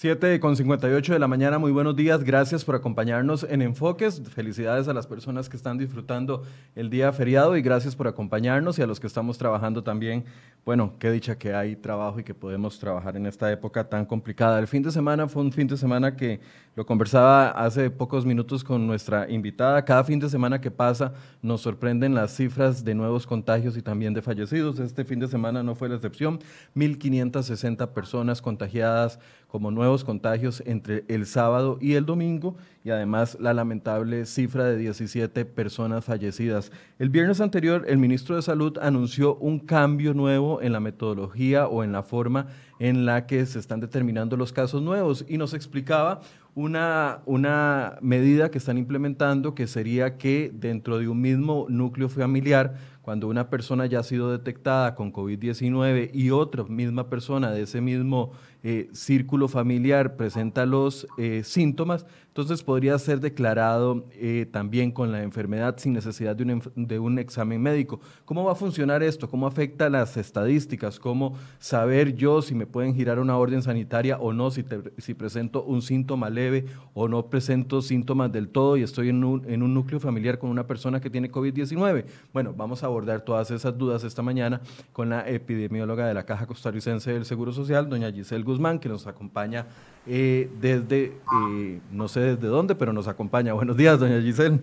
7 con 58 de la mañana, muy buenos días, gracias por acompañarnos en Enfoques, felicidades a las personas que están disfrutando el día feriado y gracias por acompañarnos y a los que estamos trabajando también. Bueno, qué dicha que hay trabajo y que podemos trabajar en esta época tan complicada. El fin de semana fue un fin de semana que lo conversaba hace pocos minutos con nuestra invitada. Cada fin de semana que pasa nos sorprenden las cifras de nuevos contagios y también de fallecidos. Este fin de semana no fue la excepción. 1.560 personas contagiadas como nuevos contagios entre el sábado y el domingo y además la lamentable cifra de 17 personas fallecidas. El viernes anterior el ministro de Salud anunció un cambio nuevo en la metodología o en la forma en la que se están determinando los casos nuevos y nos explicaba una, una medida que están implementando que sería que dentro de un mismo núcleo familiar cuando una persona ya ha sido detectada con COVID-19 y otra misma persona de ese mismo eh, círculo familiar presenta los eh, síntomas, entonces podría ser declarado eh, también con la enfermedad sin necesidad de un, examen médico. ¿Cómo va a funcionar esto? ¿Cómo afecta las estadísticas? ¿Cómo saber yo si me pueden girar una orden sanitaria o no, si, si presento un síntoma leve o no presento síntomas del todo y estoy en un, en un núcleo familiar con una persona que tiene COVID-19? Bueno, vamos a abordar todas esas dudas esta mañana con la epidemióloga de la Caja Costarricense del Seguro Social, doña Giselle Guzmán, que nos acompaña eh, desde, eh, no sé desde dónde, pero nos acompaña. Buenos días, doña Giselle.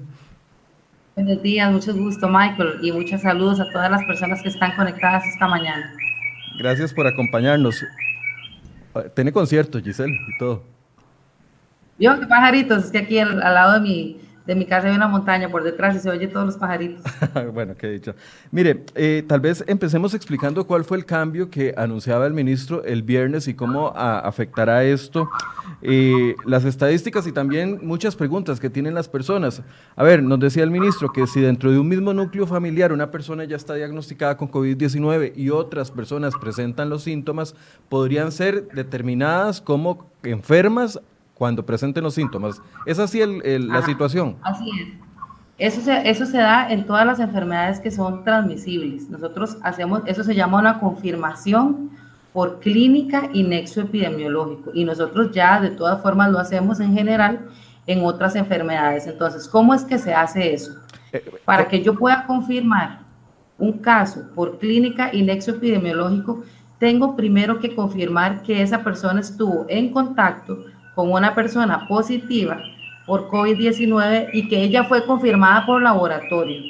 Buenos días, mucho gusto, Michael, y muchos saludos a todas las personas que están conectadas esta mañana. Gracias por acompañarnos. Tiene concierto, Giselle, y todo. Yo, qué pajaritos, es que aquí al lado de mi, de mi casa hay una montaña por detrás y se oye todos los pajaritos. bueno, qué dicho. Mire, eh, tal vez empecemos explicando cuál fue el cambio que anunciaba el ministro el viernes y cómo afectará esto eh, las estadísticas y también muchas preguntas que tienen las personas. A ver, nos decía el ministro que si dentro de un mismo núcleo familiar una persona ya está diagnosticada con COVID-19 y otras personas presentan los síntomas, podrían ser determinadas como enfermas cuando presenten los síntomas. ¿Es así la situación? Así es. Eso se, eso se da en todas las enfermedades que son transmisibles. Nosotros hacemos, eso se llama una confirmación por clínica y nexo epidemiológico. Y nosotros ya de todas formas lo hacemos en general en otras enfermedades. Entonces, ¿cómo es que se hace eso? Eh, Para eh, que yo pueda confirmar un caso por clínica y nexo epidemiológico, tengo primero que confirmar que esa persona estuvo en contacto con una persona positiva por COVID-19 y que ella fue confirmada por laboratorio.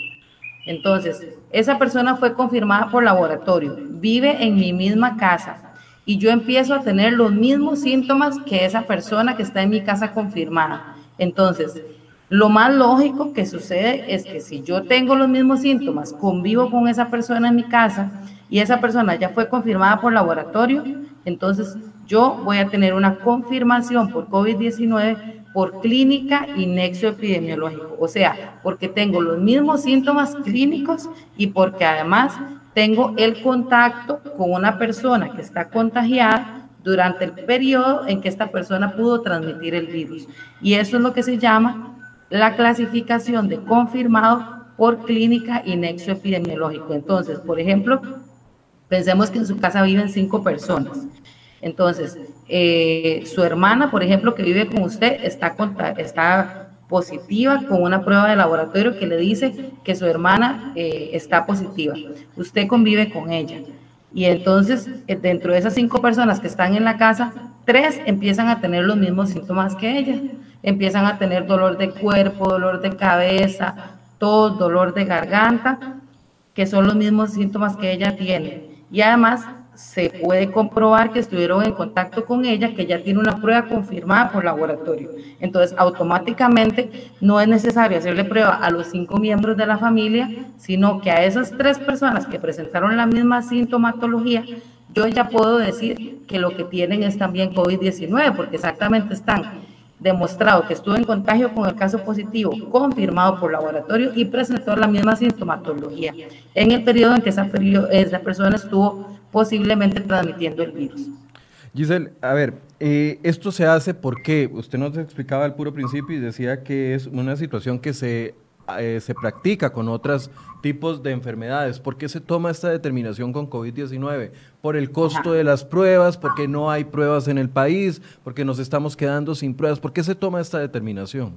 Entonces, esa persona fue confirmada por laboratorio, vive en mi misma casa y yo empiezo a tener los mismos síntomas que esa persona que está en mi casa confirmada. Entonces, lo más lógico que sucede es que si yo tengo los mismos síntomas, convivo con esa persona en mi casa y esa persona ya fue confirmada por laboratorio, entonces yo voy a tener una confirmación por COVID-19 por clínica y nexo epidemiológico, o sea, porque tengo los mismos síntomas clínicos y porque además tengo el contacto con una persona que está contagiada durante el periodo en que esta persona pudo transmitir el virus. Y eso es lo que se llama la clasificación de confirmado por clínica y nexo epidemiológico. Entonces, por ejemplo, pensemos que en su casa viven cinco personas entonces, eh, su hermana, por ejemplo, que vive con usted, está, está positiva con una prueba de laboratorio que le dice que su hermana eh, está positiva. Usted convive con ella. Y entonces, eh, dentro de esas cinco personas que están en la casa, tres empiezan a tener los mismos síntomas que ella. Empiezan a tener dolor de cuerpo, dolor de cabeza, tos, dolor de garganta, que son los mismos síntomas que ella tiene. Y además se puede comprobar que estuvieron en contacto con ella, que ya tiene una prueba confirmada por laboratorio. Entonces, automáticamente no es necesario hacerle prueba a los cinco miembros de la familia, sino que a esas tres personas que presentaron la misma sintomatología, yo ya puedo decir que lo que tienen es también COVID-19, porque exactamente están demostrado que estuvo en contagio con el caso positivo confirmado por laboratorio y presentó la misma sintomatología en el periodo en que esa, esa persona estuvo posiblemente transmitiendo el virus. Giselle, a ver, eh, esto se hace porque usted nos explicaba al puro principio y decía que es una situación que se eh, se practica con otros tipos de enfermedades. ¿Por qué se toma esta determinación con COVID-19? Por el costo de las pruebas, porque no hay pruebas en el país, porque nos estamos quedando sin pruebas. ¿Por qué se toma esta determinación?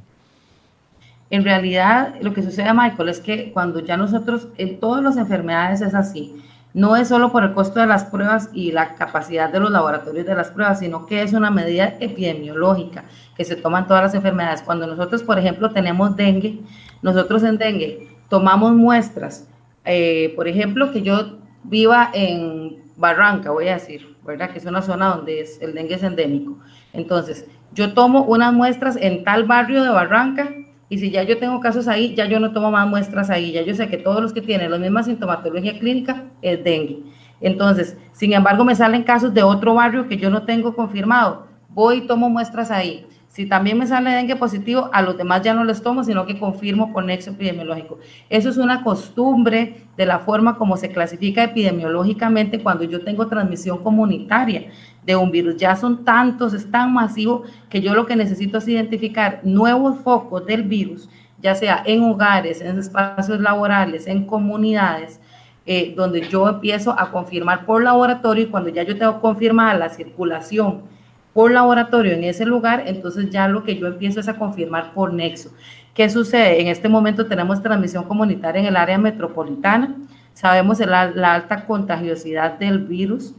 En realidad, lo que sucede, Michael, es que cuando ya nosotros, en todas las enfermedades es así, no es solo por el costo de las pruebas y la capacidad de los laboratorios de las pruebas, sino que es una medida epidemiológica que se toma en todas las enfermedades. Cuando nosotros, por ejemplo, tenemos dengue, nosotros en dengue tomamos muestras, eh, por ejemplo, que yo viva en Barranca, voy a decir, ¿verdad? Que es una zona donde es, el dengue es endémico. Entonces, yo tomo unas muestras en tal barrio de Barranca y si ya yo tengo casos ahí, ya yo no tomo más muestras ahí, ya yo sé que todos los que tienen la misma sintomatología clínica es dengue. Entonces, sin embargo, me salen casos de otro barrio que yo no tengo confirmado. Voy y tomo muestras ahí. Si también me sale dengue positivo, a los demás ya no les tomo, sino que confirmo por nexo epidemiológico. Eso es una costumbre de la forma como se clasifica epidemiológicamente cuando yo tengo transmisión comunitaria de un virus. Ya son tantos, es tan masivo que yo lo que necesito es identificar nuevos focos del virus, ya sea en hogares, en espacios laborales, en comunidades, eh, donde yo empiezo a confirmar por laboratorio y cuando ya yo tengo confirmada la circulación por laboratorio en ese lugar, entonces ya lo que yo empiezo es a confirmar por nexo. ¿Qué sucede? En este momento tenemos transmisión comunitaria en el área metropolitana, sabemos la, alta contagiosidad del virus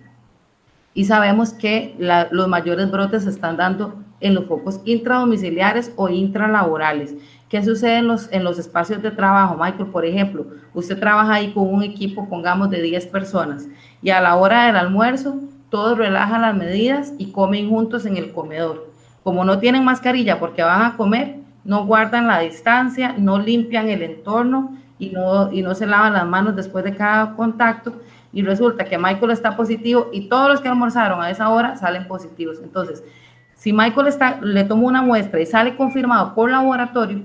y sabemos que los mayores brotes se están dando en los focos intradomiciliares o intralaborales. ¿Qué sucede en los, en los espacios de trabajo? Michael, por ejemplo, usted trabaja ahí con un equipo, pongamos, de 10 personas y a la hora del almuerzo todos relajan las medidas y comen juntos en el comedor. Como no tienen mascarilla porque van a comer, no guardan la distancia, no limpian el entorno y no, y no se lavan las manos después de cada contacto. Y resulta que Michael está positivo y todos los que almorzaron a esa hora salen positivos. Entonces, si Michael está, le tomó una muestra y sale confirmado por laboratorio,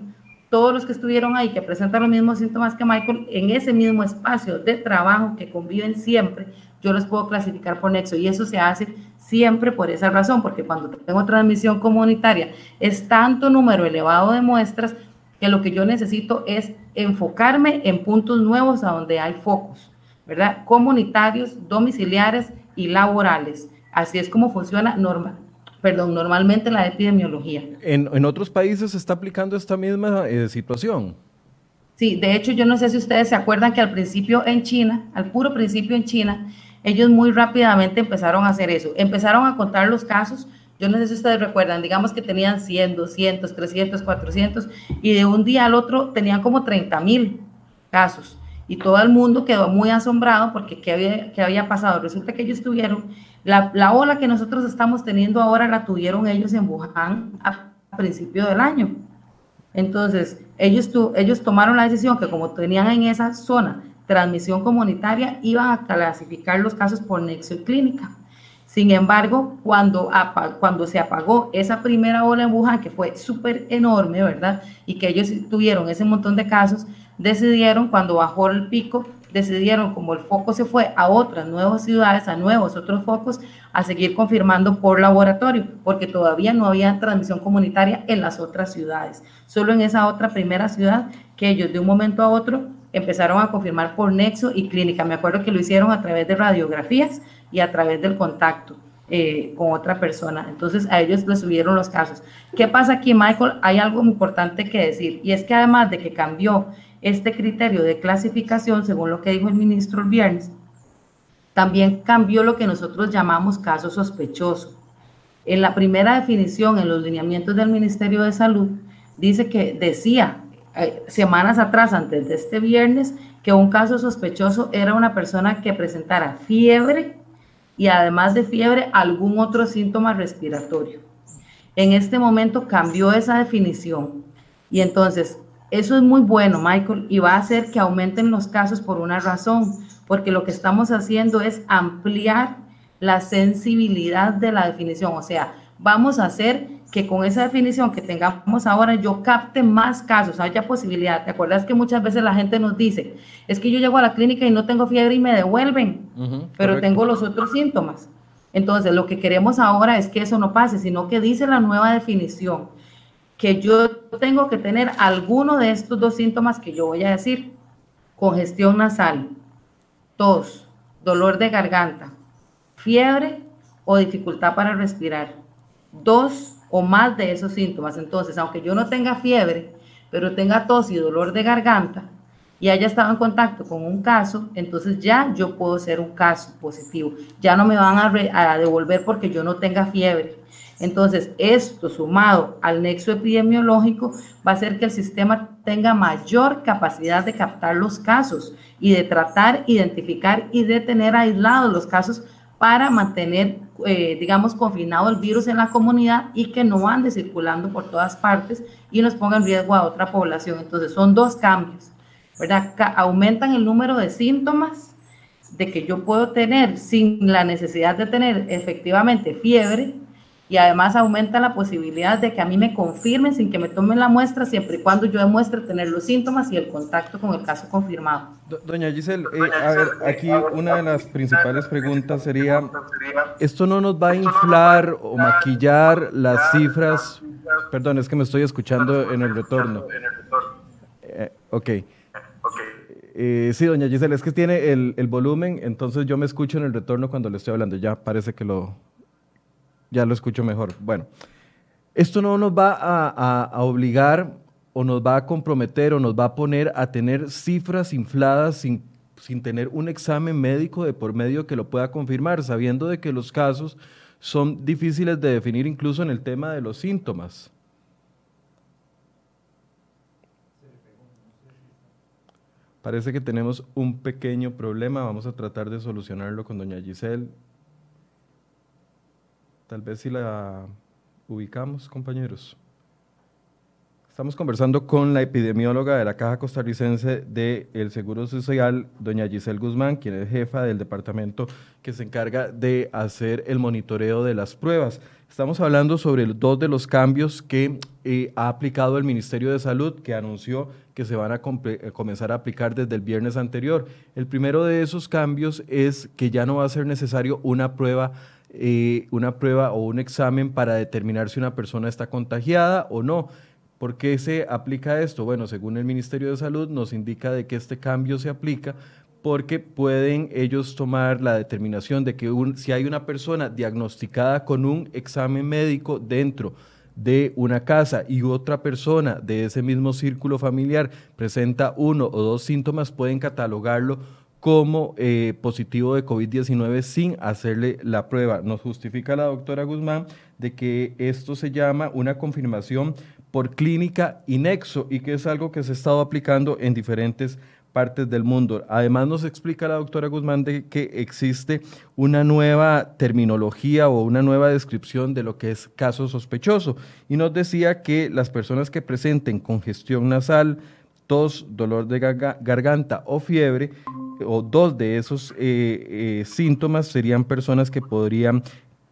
todos los que estuvieron ahí, que presentan los mismos síntomas que Michael, en ese mismo espacio de trabajo que conviven siempre, yo los puedo clasificar por nexo y eso se hace siempre por esa razón, porque cuando tengo transmisión comunitaria es tanto número elevado de muestras que lo que yo necesito es enfocarme en puntos nuevos a donde hay focos, ¿verdad? Comunitarios, domiciliares y laborales. Así es como funciona normal, perdón, normalmente la epidemiología. ¿En, otros países se está aplicando esta misma eh, situación? Sí, de hecho yo no sé si ustedes se acuerdan que al principio en China, al puro principio en China, ellos muy rápidamente empezaron a hacer eso. Empezaron a contar los casos. Yo no sé si ustedes recuerdan, digamos que tenían 100, 200, 300, 400 y de un día al otro tenían como 30 mil casos. Y todo el mundo quedó muy asombrado porque ¿qué había, qué había pasado? Resulta que ellos tuvieron, la, la, ola que nosotros estamos teniendo ahora la tuvieron ellos en Wuhan a, a principio del año. Entonces, ellos, tu, ellos tomaron la decisión que como tenían en esa zona transmisión comunitaria, iban a clasificar los casos por nexo clínica. Sin embargo, cuando, cuando se apagó esa primera ola en Wuhan, que fue súper enorme, ¿verdad? Y que ellos tuvieron ese montón de casos, decidieron, cuando bajó el pico, decidieron, como el foco se fue a otras nuevas ciudades, a nuevos otros focos, a seguir confirmando por laboratorio, porque todavía no había transmisión comunitaria en las otras ciudades. Solo en esa otra primera ciudad que ellos de un momento a otro empezaron a confirmar por nexo y clínica. Me acuerdo que lo hicieron a través de radiografías y a través del contacto eh, con otra persona. Entonces a ellos les subieron los casos. ¿Qué pasa aquí, Michael? Hay algo importante que decir y es que además de que cambió este criterio de clasificación, según lo que dijo el ministro el viernes, también cambió lo que nosotros llamamos caso sospechoso. En la primera definición, en los lineamientos del Ministerio de Salud, dice que decía semanas atrás, antes de este viernes, que un caso sospechoso era una persona que presentara fiebre y además de fiebre algún otro síntoma respiratorio. En este momento cambió esa definición y entonces eso es muy bueno, Michael, y va a hacer que aumenten los casos por una razón, porque lo que estamos haciendo es ampliar la sensibilidad de la definición, o sea, vamos a hacer que con esa definición que tengamos ahora yo capte más casos, haya posibilidad. ¿Te acuerdas que muchas veces la gente nos dice, es que yo llego a la clínica y no tengo fiebre y me devuelven, pero tengo los otros síntomas? Entonces, lo que queremos ahora es que eso no pase, sino que dice la nueva definición, que yo tengo que tener alguno de estos dos síntomas que yo voy a decir. Congestión nasal, tos, dolor de garganta, fiebre o dificultad para respirar. Dos o más de esos síntomas. Entonces, aunque yo no tenga fiebre, pero tenga tos y dolor de garganta, y haya estado en contacto con un caso, entonces ya yo puedo ser un caso positivo. Ya no me van a, devolver porque yo no tenga fiebre. Entonces, esto sumado al nexo epidemiológico va a hacer que el sistema tenga mayor capacidad de captar los casos y de tratar, identificar y de tener aislados los casos para mantener, eh, digamos, confinado el virus en la comunidad y que no ande circulando por todas partes y nos ponga en riesgo a otra población. Entonces, son dos cambios ¿verdad? Aumentan el número de síntomas de que yo puedo tener sin la necesidad de tener efectivamente fiebre y además aumenta la posibilidad de que a mí me confirmen sin que me tomen la muestra siempre y cuando yo demuestre tener los síntomas y el contacto con el caso confirmado. Doña Giselle, eh, a ver, aquí una de las principales preguntas sería, ¿esto no nos va a inflar o maquillar las cifras? Perdón, es que me estoy escuchando en el retorno. Eh, ok. Eh, sí, doña Gisela, es que tiene el, volumen, entonces yo me escucho en el retorno cuando le estoy hablando. Ya parece que lo, ya lo escucho mejor. Bueno, esto no nos va a, obligar o nos va a comprometer o nos va a poner a tener cifras infladas sin, sin tener un examen médico de por medio que lo pueda confirmar, sabiendo de que los casos son difíciles de definir incluso en el tema de los síntomas. Parece que tenemos un pequeño problema, vamos a tratar de solucionarlo con doña Giselle. Tal vez si la ubicamos, compañeros. Estamos conversando con la epidemióloga de la Caja Costarricense del Seguro Social, doña Giselle Guzmán, quien es jefa del departamento que se encarga de hacer el monitoreo de las pruebas. Estamos hablando sobre dos de los cambios que eh, ha aplicado el Ministerio de Salud, que anunció que se van a eh, comenzar a aplicar desde el viernes anterior. El primero de esos cambios es que ya no va a ser necesario una prueba, eh, una prueba o un examen para determinar si una persona está contagiada o no. ¿Por qué se aplica esto? Bueno, según el Ministerio de Salud nos indica de que este cambio se aplica porque pueden ellos tomar la determinación de que si hay una persona diagnosticada con un examen médico dentro de una casa y otra persona de ese mismo círculo familiar presenta uno o dos síntomas, pueden catalogarlo como eh, positivo de COVID-19 sin hacerle la prueba. Nos justifica la doctora Guzmán de que esto se llama una confirmación por clínica y nexo y que es algo que se ha estado aplicando en diferentes partes del mundo. Además nos explica la doctora Guzmán de que existe una nueva terminología o una nueva descripción de lo que es caso sospechoso y nos decía que las personas que presenten congestión nasal, tos, dolor de garganta o fiebre, o dos de esos eh, eh, síntomas serían personas que podrían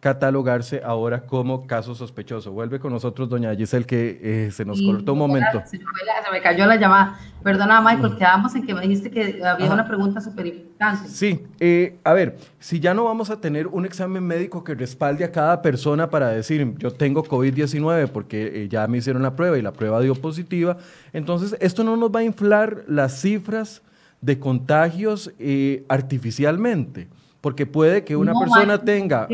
catalogarse ahora como caso sospechoso. Vuelve con nosotros, doña Giselle, que eh, se nos cortó un momento. Se me, cayó la llamada. Perdona, Michael, mm. quedamos en que me dijiste que había una pregunta súper importante. Sí, eh, a ver, si ya no vamos a tener un examen médico que respalde a cada persona para decir, yo tengo COVID-19 porque eh, ya me hicieron la prueba y la prueba dio positiva, entonces esto no nos va a inflar las cifras de contagios artificialmente, porque puede que una persona tenga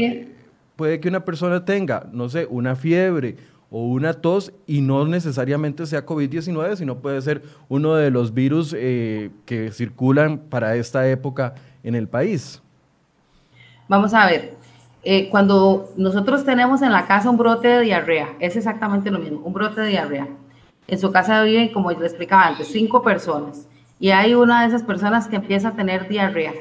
puede que una persona tenga, no sé, una fiebre o una tos y no necesariamente sea COVID-19, sino puede ser uno de los virus eh, que circulan para esta época en el país. Vamos a ver, eh, cuando nosotros tenemos en la casa un brote de diarrea, es exactamente lo mismo, un brote de diarrea. En su casa viven, como yo le explicaba antes, cinco personas y hay una de esas personas que empieza a tener diarrea.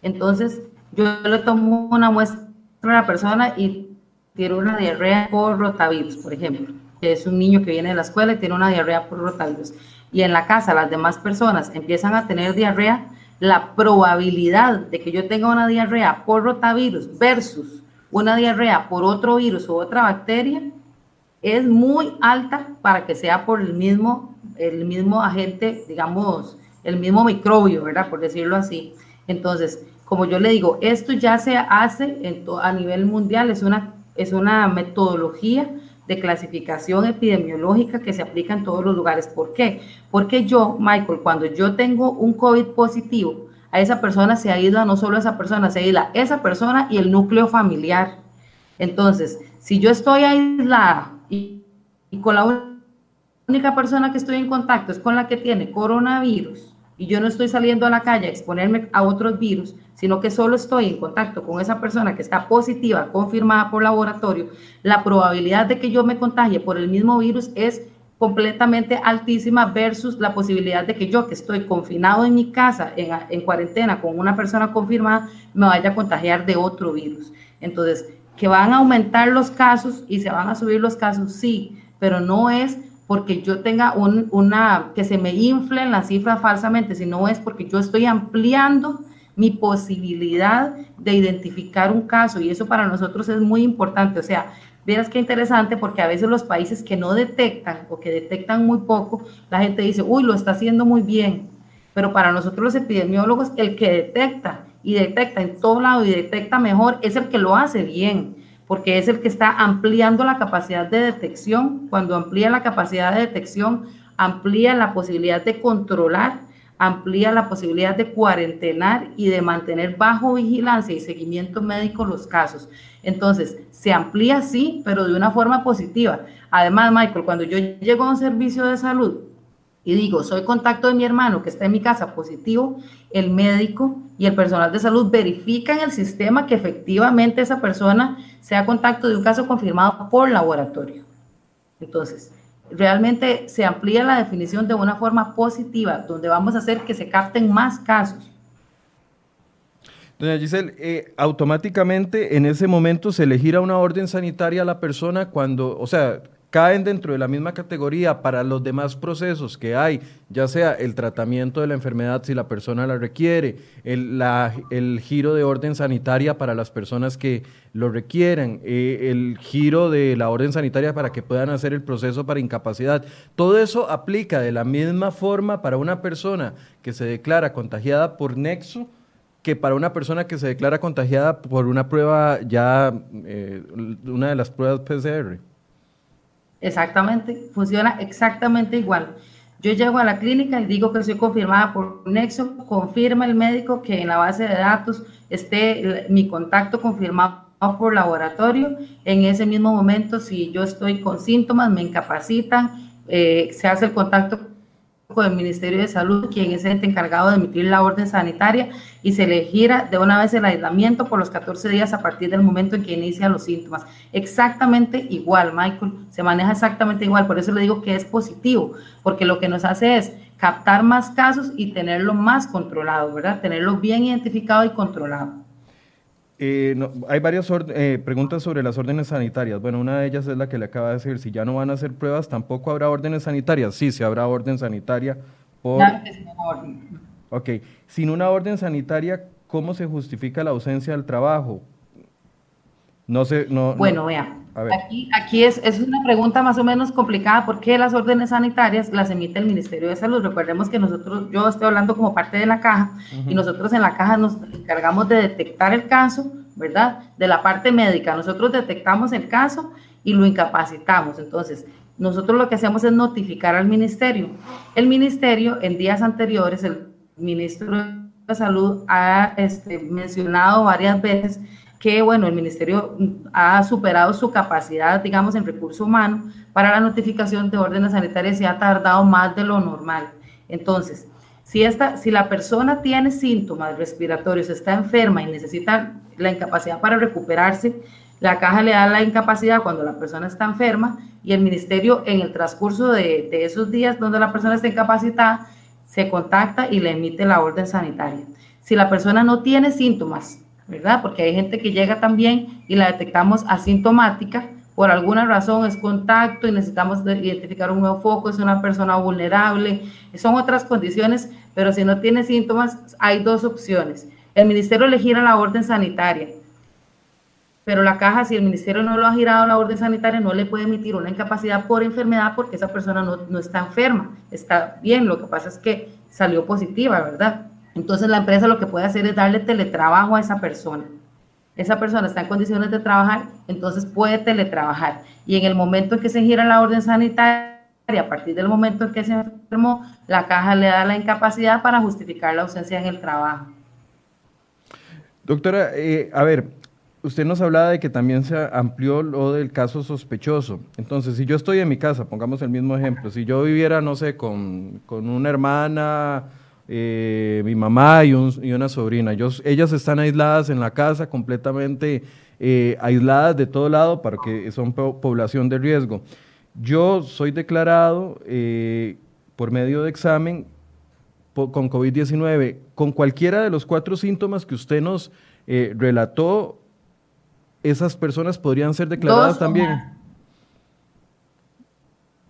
Entonces, yo le tomo una muestra una persona y tiene una diarrea por rotavirus, por ejemplo, que es un niño que viene de la escuela y tiene una diarrea por rotavirus, y en la casa las demás personas empiezan a tener diarrea, la probabilidad de que yo tenga una diarrea por rotavirus versus una diarrea por otro virus o otra bacteria es muy alta para que sea por el mismo, el mismo agente, digamos, el mismo microbio, ¿verdad? Por decirlo así. Entonces, como yo le digo, esto ya se hace a nivel mundial, es una, es una metodología de clasificación epidemiológica que se aplica en todos los lugares. ¿Por qué? Porque yo, Michael, cuando yo tengo un COVID positivo, a esa persona se ido, no solo a esa persona, se a esa persona y el núcleo familiar. Entonces, si yo estoy aislada y, y con la única persona que estoy en contacto es con la que tiene coronavirus, y yo no estoy saliendo a la calle a exponerme a otros virus, sino que solo estoy en contacto con esa persona que está positiva, confirmada por laboratorio, la probabilidad de que yo me contagie por el mismo virus es completamente altísima versus la posibilidad de que yo, que estoy confinado en mi casa, en, en cuarentena, con una persona confirmada, me vaya a contagiar de otro virus. Entonces, que van a aumentar los casos y se van a subir los casos, sí, pero no es porque yo tenga un, una, que se me inflen las cifras falsamente, sino es porque yo estoy ampliando mi posibilidad de identificar un caso y eso para nosotros es muy importante. O sea, verás qué interesante porque a veces los países que no detectan o que detectan muy poco, la gente dice, uy, lo está haciendo muy bien. Pero para nosotros los epidemiólogos, el que detecta y detecta en todo lado y detecta mejor es el que lo hace bien porque es el que está ampliando la capacidad de detección. Cuando amplía la capacidad de detección, amplía la posibilidad de controlar, amplía la posibilidad de cuarentenar y de mantener bajo vigilancia y seguimiento médico los casos. Entonces, se amplía sí, pero de una forma positiva. Además, Michael, cuando yo llego a un servicio de salud y digo, soy contacto de mi hermano que está en mi casa positivo, el médico y el personal de salud verifican el sistema que efectivamente esa persona sea contacto de un caso confirmado por laboratorio. Entonces, realmente se amplía la definición de una forma positiva, donde vamos a hacer que se capten más casos. Doña Giselle, eh, automáticamente en ese momento se le gira una orden sanitaria a la persona cuando, o sea, caen dentro de la misma categoría para los demás procesos que hay, ya sea el tratamiento de la enfermedad si la persona la requiere, el, giro de orden sanitaria para las personas que lo requieren, eh, el giro de la orden sanitaria para que puedan hacer el proceso para incapacidad. Todo eso aplica de la misma forma para una persona que se declara contagiada por nexo que para una persona que se declara contagiada por una prueba ya, eh, una de las pruebas PCR. Exactamente, funciona exactamente igual. Yo llego a la clínica y digo que soy confirmada por Nexo, confirma el médico que en la base de datos esté mi contacto confirmado por laboratorio. En ese mismo momento, si yo estoy con síntomas, me incapacitan, eh, se hace el contacto del Ministerio de Salud, quien es el encargado de emitir la orden sanitaria y se le gira de una vez el aislamiento por los 14 días a partir del momento en que inicia los síntomas. Exactamente igual, Michael, se maneja exactamente igual, por eso le digo que es positivo, porque lo que nos hace es captar más casos y tenerlo más controlado, ¿verdad? Tenerlo bien identificado y controlado. Eh, hay varias eh, preguntas sobre las órdenes sanitarias. Bueno, una de ellas es la que le acaba de decir, si ya no van a hacer pruebas, tampoco habrá órdenes sanitarias. Sí, sí habrá orden sanitaria. Por... Claro que sí, orden. Ok, sin una orden sanitaria, ¿cómo se justifica la ausencia del trabajo? No sé, no. Bueno, vea, aquí, aquí es, es, una pregunta más o menos complicada porque las órdenes sanitarias las emite el Ministerio de Salud. Recordemos que nosotros, yo estoy hablando como parte de la caja y nosotros en la caja nos encargamos de detectar el caso, ¿verdad? De la parte médica. Nosotros detectamos el caso y lo incapacitamos. Entonces, nosotros lo que hacemos es notificar al ministerio. El ministerio, en días anteriores, el ministro de Salud ha este, mencionado varias veces que, bueno, el ministerio ha superado su capacidad, digamos, en recurso humano para la notificación de órdenes sanitarias y ha tardado más de lo normal. Entonces, si, esta, si la persona tiene síntomas respiratorios, está enferma y necesita la incapacidad para recuperarse, la caja le da la incapacidad cuando la persona está enferma y el ministerio en el transcurso de, de esos días donde la persona está incapacitada se contacta y le emite la orden sanitaria. Si la persona no tiene síntomas, ¿verdad? Porque hay gente que llega también y la detectamos asintomática, por alguna razón es contacto y necesitamos identificar un nuevo foco, es una persona vulnerable, son otras condiciones, pero si no tiene síntomas, hay dos opciones. El ministerio le gira la orden sanitaria, pero la caja, si el ministerio no lo ha girado la orden sanitaria, no le puede emitir una incapacidad por enfermedad porque esa persona no, no está enferma, está bien, lo que pasa es que salió positiva, ¿verdad? Entonces la empresa lo que puede hacer es darle teletrabajo a esa persona. esa persona está en condiciones de trabajar, entonces puede teletrabajar. Y en el momento en que se gira la orden sanitaria, a partir del momento en que se enfermó, la caja le da la incapacidad para justificar la ausencia en el trabajo. Doctora, eh, a ver, usted nos hablaba de que también se amplió lo del caso sospechoso. Entonces, si yo estoy en mi casa, pongamos el mismo ejemplo, si yo viviera, no sé, con, una hermana, eh, mi mamá y, una sobrina, ellas están aisladas en la casa, completamente eh, aisladas de todo lado, para que son población de riesgo. Yo soy declarado eh, por medio de examen con COVID-19, con cualquiera de los cuatro síntomas que usted nos relató, esas personas podrían ser declaradas también.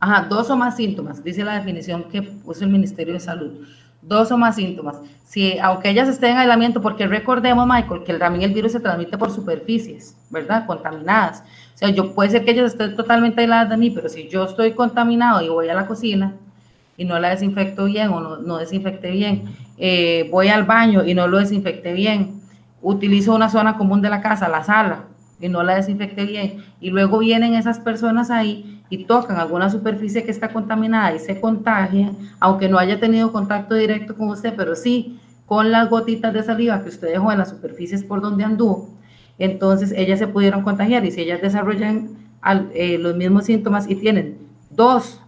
Ajá, dos o más síntomas, dice la definición que puso el Ministerio de Salud. Dos o más síntomas. Si, aunque ellas estén en aislamiento, porque recordemos, Michael, que también el virus se transmite por superficies, ¿verdad? Contaminadas. O sea, yo puede ser que ellas estén totalmente aisladas de mí, pero si yo estoy contaminado y voy a la cocina y no la desinfecto bien o no, no desinfecté bien, eh, voy al baño y no lo desinfecté bien, utilizo una zona común de la casa, la sala, y no la desinfecte bien, y luego vienen esas personas ahí y tocan alguna superficie que está contaminada y se contagian, aunque no haya tenido contacto directo con usted, pero sí con las gotitas de saliva que usted dejó en las superficies por donde anduvo, entonces ellas se pudieron contagiar. Y si ellas desarrollan eh, los mismos síntomas y tienen dos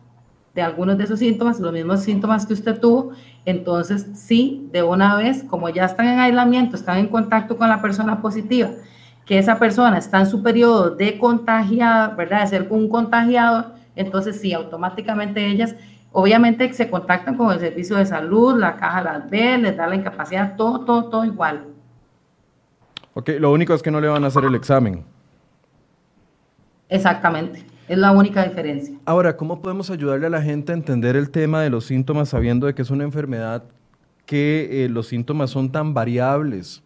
de algunos de esos síntomas, los mismos síntomas que usted tuvo, entonces sí, de una vez, como ya están en aislamiento, están en contacto con la persona positiva que esa persona está en su periodo de contagiada, ¿verdad? De ser un contagiador, entonces sí, automáticamente ellas, obviamente se contactan con el servicio de salud, la caja las ve, les da la incapacidad, todo, todo, todo igual. Ok, lo único es que no le van a hacer el examen. Exactamente, es la única diferencia. Ahora, ¿cómo podemos ayudarle a la gente a entender el tema de los síntomas sabiendo de que es una enfermedad que eh, los síntomas son tan variables?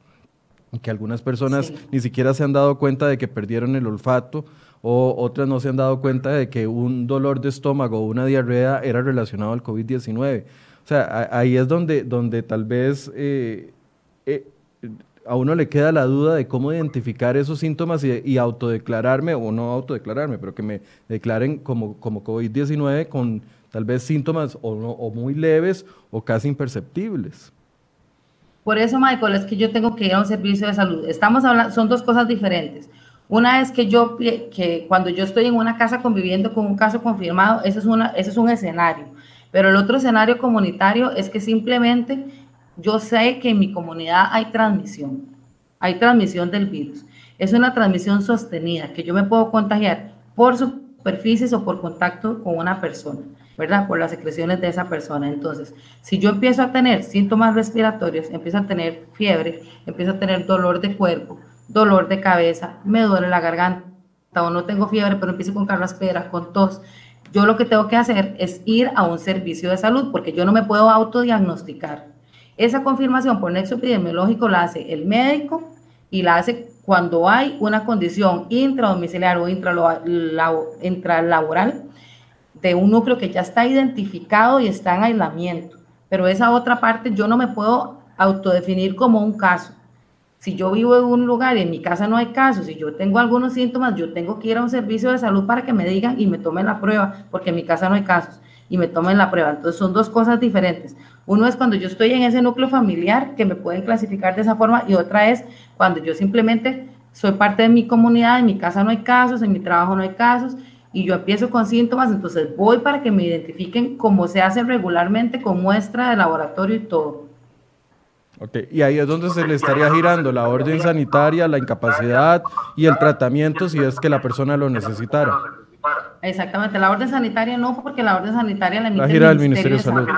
Que algunas personas ni siquiera se han dado cuenta de que perdieron el olfato o otras no se han dado cuenta de que un dolor de estómago o una diarrea era relacionado al COVID-19. O sea, ahí es donde, donde tal vez eh, eh, a uno le queda la duda de cómo identificar esos síntomas y, autodeclararme, o no autodeclararme, pero que me declaren como, como COVID-19 con tal vez síntomas o, o muy leves o casi imperceptibles. Por eso, Michael, es que yo tengo que ir a un servicio de salud. Estamos hablando, son dos cosas diferentes. Una es que yo, que cuando yo estoy en una casa conviviendo con un caso confirmado, eso es, una, eso es un escenario. Pero el otro escenario comunitario es que simplemente yo sé que en mi comunidad hay transmisión, hay transmisión del virus. Es una transmisión sostenida, que yo me puedo contagiar por superficies o por contacto con una persona. ¿Verdad? Por las secreciones de esa persona. Entonces, si yo empiezo a tener síntomas respiratorios, empiezo a tener fiebre, empiezo a tener dolor de cuerpo, dolor de cabeza, me duele la garganta o no tengo fiebre, pero empiezo con carraspera, con tos, yo lo que tengo que hacer es ir a un servicio de salud porque yo no me puedo autodiagnosticar. Esa confirmación por nexo epidemiológico la hace el médico y la hace cuando hay una condición intradomiciliar o intralaboral de un núcleo que ya está identificado y está en aislamiento. Pero esa otra parte yo no me puedo autodefinir como un caso. Si yo vivo en un lugar y en mi casa no hay casos, si yo tengo algunos síntomas, yo tengo que ir a un servicio de salud para que me digan y me tomen la prueba, porque en mi casa no hay casos y me tomen la prueba. Entonces son dos cosas diferentes. Uno es cuando yo estoy en ese núcleo familiar que me pueden clasificar de esa forma y otra es cuando yo simplemente soy parte de mi comunidad, en mi casa no hay casos, en mi trabajo no hay casos y yo empiezo con síntomas, entonces voy para que me identifiquen como se hace regularmente con muestra de laboratorio y todo. Ok, y ahí es donde se le estaría girando la orden sanitaria, la incapacidad y el tratamiento si es que la persona lo necesitara. Exactamente, la orden sanitaria no, porque la orden sanitaria la emite el Ministerio, de Salud.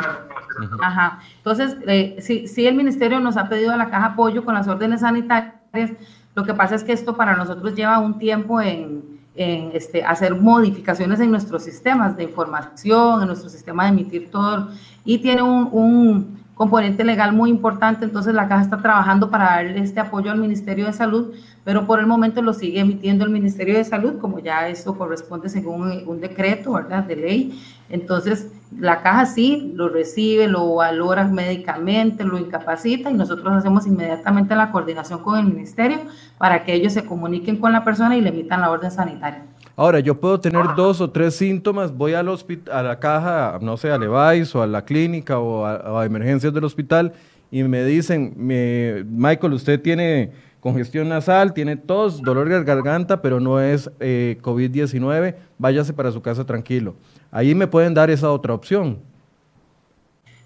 Ajá, entonces, eh, si, el Ministerio nos ha pedido a la caja apoyo con las órdenes sanitarias, lo que pasa es que esto para nosotros lleva un tiempo en, en este, hacer modificaciones en nuestros sistemas de información, en nuestro sistema de emitir todo, y tiene un, componente legal muy importante, entonces la caja está trabajando para darle este apoyo al Ministerio de Salud, pero por el momento lo sigue emitiendo el Ministerio de Salud, como ya eso corresponde según un decreto, ¿verdad?, de ley. Entonces, la caja sí lo recibe, lo valora médicamente, lo incapacita y nosotros hacemos inmediatamente la coordinación con el Ministerio para que ellos se comuniquen con la persona y le emitan la orden sanitaria. Ahora, yo puedo tener dos o tres síntomas, voy al a la caja, no sé, a Levi's o a la clínica o a, emergencias del hospital y me dicen, Michael, usted tiene congestión nasal, tiene tos, dolor de garganta, pero no es eh, COVID-19, váyase para su casa tranquilo. Ahí me pueden dar esa otra opción.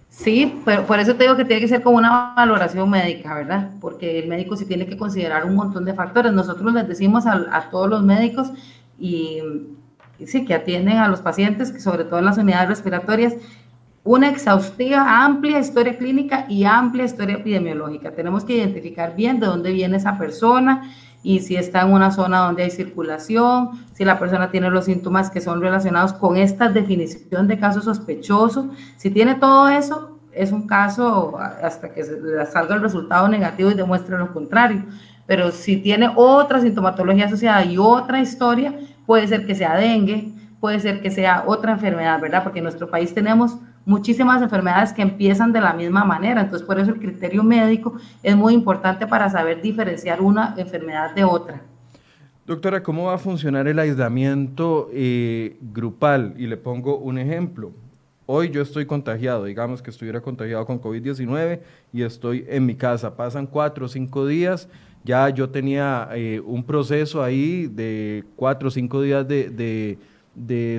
Sí, pero por eso te digo que tiene que ser como una valoración médica, ¿verdad? Porque el médico sí tiene que considerar un montón de factores. Nosotros les decimos a, todos los médicos y, sí, que atienden a los pacientes, sobre todo en las unidades respiratorias, una exhaustiva, amplia historia clínica y amplia historia epidemiológica. Tenemos que identificar bien de dónde viene esa persona y si está en una zona donde hay circulación, si la persona tiene los síntomas que son relacionados con esta definición de caso sospechoso. Si tiene todo eso, es un caso hasta que salga el resultado negativo y demuestre lo contrario pero si tiene otra sintomatología asociada y otra historia, puede ser que sea dengue, puede ser que sea otra enfermedad, ¿verdad? Porque en nuestro país tenemos muchísimas enfermedades que empiezan de la misma manera, entonces por eso el criterio médico es muy importante para saber diferenciar una enfermedad de otra. Doctora, ¿cómo va a funcionar el aislamiento eh, grupal? Y le pongo un ejemplo. Hoy yo estoy contagiado, digamos que estuviera contagiado con COVID-19 y estoy en mi casa. Pasan cuatro o cinco días ya yo tenía eh, un proceso ahí de cuatro o cinco días de,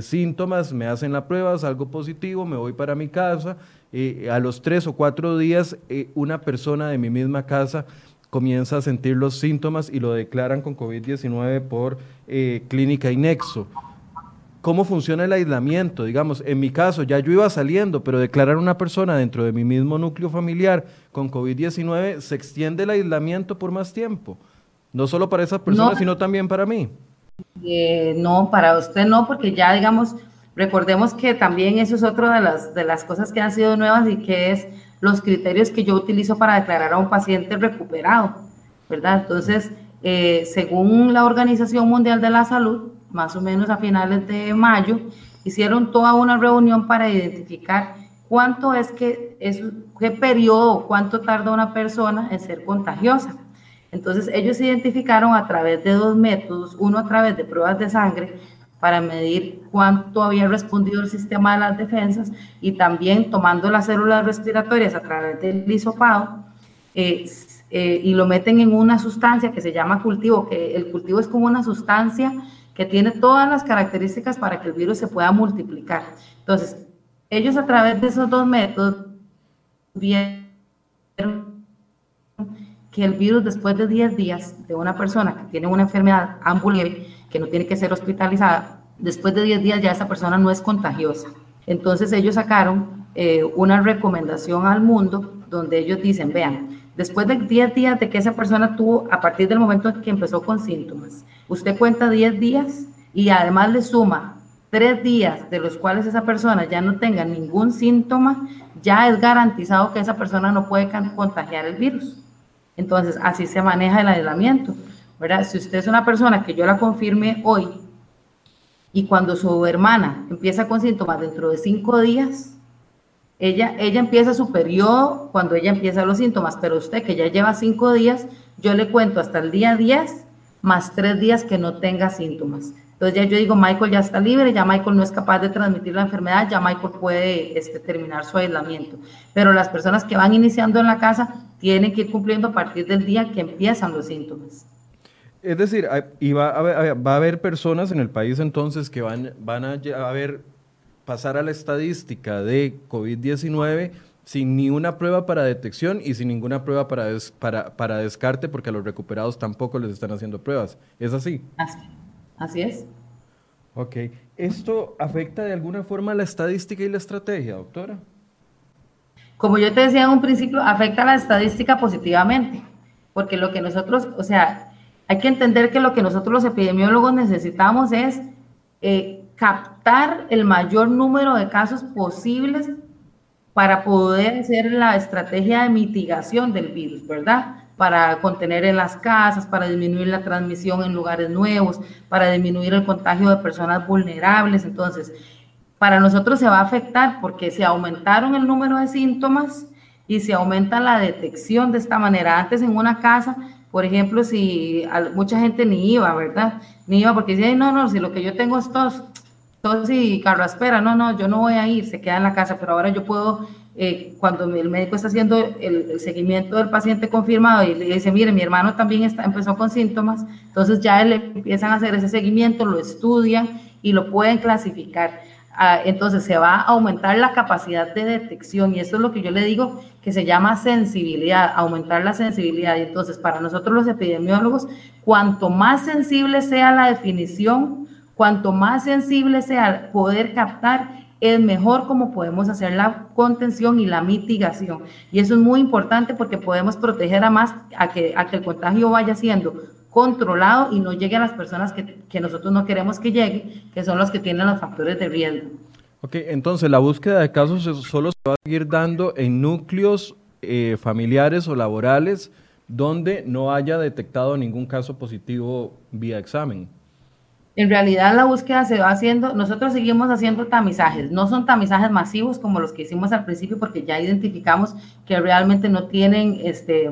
síntomas, me hacen la prueba, salgo positivo, me voy para mi casa. Eh, a los tres o cuatro días, eh, una persona de mi misma casa comienza a sentir los síntomas y lo declaran con COVID-19 por clínica Inexo. ¿Cómo funciona el aislamiento? Digamos, en mi caso, ya yo iba saliendo, pero declarar una persona dentro de mi mismo núcleo familiar con COVID-19 se extiende el aislamiento por más tiempo. No solo para esas personas, sino también para mí. No, para usted no, porque ya, digamos, recordemos que también eso es otra de las, de las cosas que han sido nuevas y que es los criterios que yo utilizo para declarar a un paciente recuperado, ¿verdad? Entonces, eh, según la Organización Mundial de la Salud, más o menos a finales de mayo, hicieron toda una reunión para identificar cuánto es que es, qué periodo, cuánto tarda una persona en ser contagiosa. Entonces ellos identificaron a través de dos métodos, uno a través de pruebas de sangre para medir cuánto había respondido el sistema de las defensas y también tomando las células respiratorias a través del hisopado eh, eh, y lo meten en una sustancia que se llama cultivo, que el cultivo es como una sustancia que tiene todas las características para que el virus se pueda multiplicar. Entonces, ellos a través de esos dos métodos vieron que el virus después de 10 días de una persona que tiene una enfermedad ambulante, que no tiene que ser hospitalizada, después de 10 días ya esa persona no es contagiosa. Entonces ellos sacaron eh, una recomendación al mundo donde ellos dicen, vean, después de 10 días de que esa persona tuvo, a partir del momento en que empezó con síntomas, usted cuenta 10 días y además le suma 3 días de los cuales esa persona ya no tenga ningún síntoma, ya es garantizado que esa persona no puede contagiar el virus. Entonces, así se maneja el aislamiento. ¿verdad? Si usted es una persona que yo la confirme hoy y cuando su hermana empieza con síntomas dentro de 5 días, ella, ella empieza su periodo cuando ella empieza los síntomas, pero usted que ya lleva 5 días, yo le cuento hasta el día 10 más tres días que no tenga síntomas. Entonces ya yo digo, Michael ya está libre, ya Michael no es capaz de transmitir la enfermedad, ya Michael puede este, terminar su aislamiento. Pero las personas que van iniciando en la casa tienen que ir cumpliendo a partir del día que empiezan los síntomas. Es decir, y va a, haber, va a haber personas en el país entonces que van, van a, a ver, pasar a la estadística de COVID-19 sin ni una prueba para detección y sin ninguna prueba para, para, para descarte, porque a los recuperados tampoco les están haciendo pruebas. ¿Es así? Así, es. Ok. ¿Esto afecta de alguna forma la estadística y la estrategia, doctora? Como yo te decía en un principio, afecta la estadística positivamente, porque lo que nosotros, o sea, hay que entender que lo que nosotros los epidemiólogos necesitamos es eh, captar el mayor número de casos posibles para poder hacer la estrategia de mitigación del virus, ¿verdad? Para contener en las casas, para disminuir la transmisión en lugares nuevos, para disminuir el contagio de personas vulnerables. Entonces, para nosotros se va a afectar porque se aumentaron el número de síntomas y se aumenta la detección de esta manera. Antes en una casa, por ejemplo, si mucha gente ni iba, ¿verdad? Ni iba porque decía, no, no, si lo que yo tengo es tos, tos y espera, no, no, yo no voy a ir, se queda en la casa, pero ahora yo puedo, eh, cuando el médico está haciendo el, seguimiento del paciente confirmado y le dice, mire, mi hermano también está, empezó con síntomas, entonces ya le empiezan a hacer ese seguimiento, lo estudian y lo pueden clasificar. Ah, entonces se va a aumentar la capacidad de detección y eso es lo que yo le digo que se llama sensibilidad, aumentar la sensibilidad. Y entonces para nosotros los epidemiólogos, cuanto más sensible sea la definición, cuanto más sensible sea poder captar, es mejor como podemos hacer la contención y la mitigación. Y eso es muy importante porque podemos proteger a más a que, a que el contagio vaya siendo controlado y no llegue a las personas que, nosotros no queremos que llegue, que son los que tienen los factores de riesgo. Ok, entonces la búsqueda de casos solo se va a seguir dando en núcleos eh, familiares o laborales donde no haya detectado ningún caso positivo vía examen. En realidad la búsqueda se va haciendo, nosotros seguimos haciendo tamizajes, no son tamizajes masivos como los que hicimos al principio porque ya identificamos que realmente no tienen este,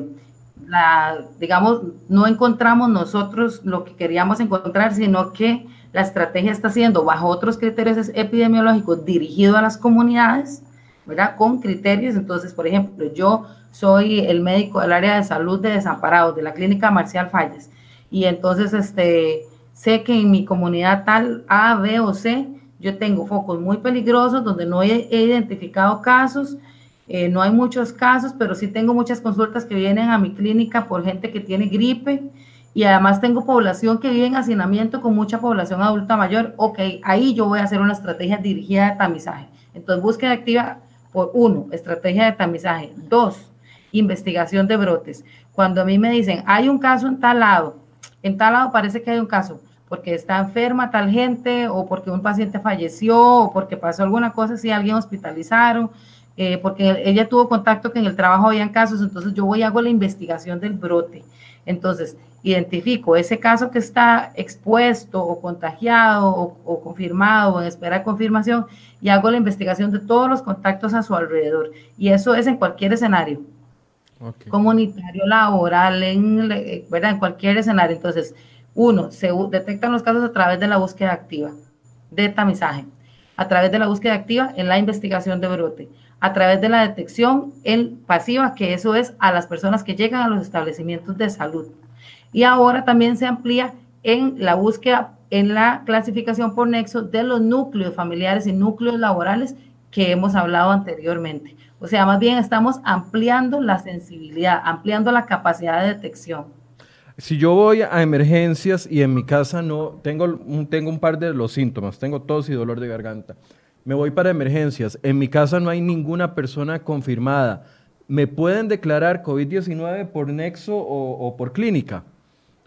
la, digamos, no encontramos nosotros lo que queríamos encontrar, sino que la estrategia está siendo bajo otros criterios epidemiológicos dirigido a las comunidades, ¿verdad? Con criterios, entonces, por ejemplo, yo soy el médico del área de salud de desamparados de la clínica Marcial Falles y entonces, este, sé que en mi comunidad tal A, B o C, yo tengo focos muy peligrosos donde no he identificado casos, eh, no hay muchos casos, pero sí tengo muchas consultas que vienen a mi clínica por gente que tiene gripe y además tengo población que vive en hacinamiento con mucha población adulta mayor. Ok, ahí yo voy a hacer una estrategia dirigida de tamizaje. Entonces, búsqueda activa por uno, estrategia de tamizaje. Dos, investigación de brotes. Cuando a mí me dicen, hay un caso en tal lado, en tal lado parece que hay un caso, porque está enferma tal gente o porque un paciente falleció o porque pasó alguna cosa, si alguien hospitalizaron eh, porque ella tuvo contacto que en el trabajo habían casos, entonces yo voy y hago la investigación del brote. Entonces, identifico ese caso que está expuesto o contagiado o, confirmado o en espera de confirmación y hago la investigación de todos los contactos a su alrededor. Y eso es en cualquier escenario. Comunitario, laboral, en, ¿verdad? en cualquier escenario. Entonces, uno, se detectan los casos a través de la búsqueda activa, de tamizaje, a través de la búsqueda activa en la investigación de brote a través de la detección en pasiva, que eso es a las personas que llegan a los establecimientos de salud. Y ahora también se amplía en la búsqueda, en la clasificación por nexo de los núcleos familiares y núcleos laborales que hemos hablado anteriormente. O sea, más bien estamos ampliando la sensibilidad, ampliando la capacidad de detección. Si yo voy a emergencias y en mi casa no tengo tengo un par de los síntomas, tengo tos y dolor de garganta, me voy para emergencias, en mi casa no hay ninguna persona confirmada, ¿me pueden declarar COVID-19 por nexo o, por clínica?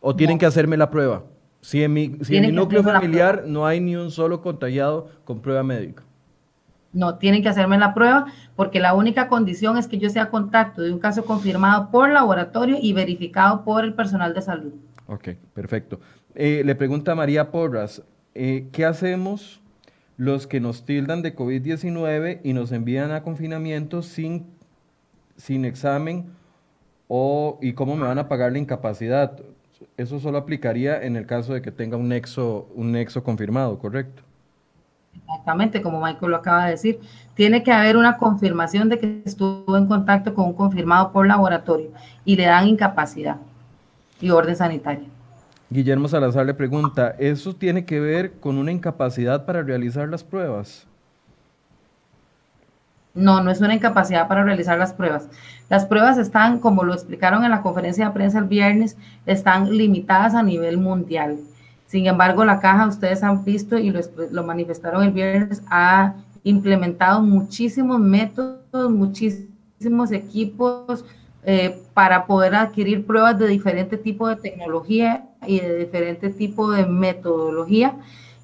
¿O tienen que hacerme la prueba? Si en mi, núcleo familiar no hay ni un solo contagiado con prueba médica. No, tienen que hacerme la prueba porque la única condición es que yo sea contacto de un caso confirmado por laboratorio y verificado por el personal de salud. Ok, perfecto. Eh, le pregunta María Porras, eh, ¿qué hacemos los que nos tildan de COVID-19 y nos envían a confinamiento sin, sin examen o, y cómo me van a pagar la incapacidad. Eso solo aplicaría en el caso de que tenga un nexo, un nexo confirmado, ¿correcto? Exactamente, como Michael lo acaba de decir, tiene que haber una confirmación de que estuvo en contacto con un confirmado por laboratorio y le dan incapacidad y orden sanitario. Guillermo Salazar le pregunta, ¿eso tiene que ver con una incapacidad para realizar las pruebas? No, no es una incapacidad para realizar las pruebas. Las pruebas están, como lo explicaron en la conferencia de prensa el viernes, están limitadas a nivel mundial. Sin embargo, la caja, ustedes han visto y lo, manifestaron el viernes, ha implementado muchísimos métodos, muchísimos equipos, eh, para poder adquirir pruebas de diferente tipo de tecnología y de diferente tipo de metodología.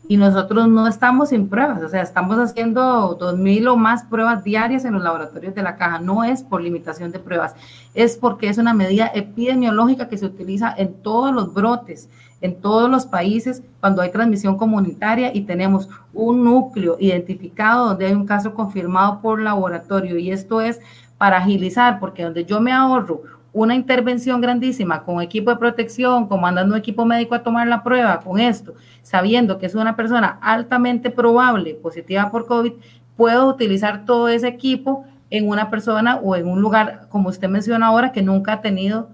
y nosotros no estamos sin pruebas, o sea, estamos haciendo 2.000 o más pruebas diarias en los laboratorios de la caja. No es por limitación de pruebas, es porque es una medida epidemiológica que se utiliza en todos los brotes, en todos los países cuando hay transmisión comunitaria y tenemos un núcleo identificado donde hay un caso confirmado por laboratorio. Y esto es para agilizar, porque donde yo me ahorro una intervención grandísima con equipo de protección, como mandando un equipo médico a tomar la prueba con esto, sabiendo que es una persona altamente probable positiva por COVID, puedo utilizar todo ese equipo en una persona o en un lugar, como usted menciona ahora, que nunca ha tenido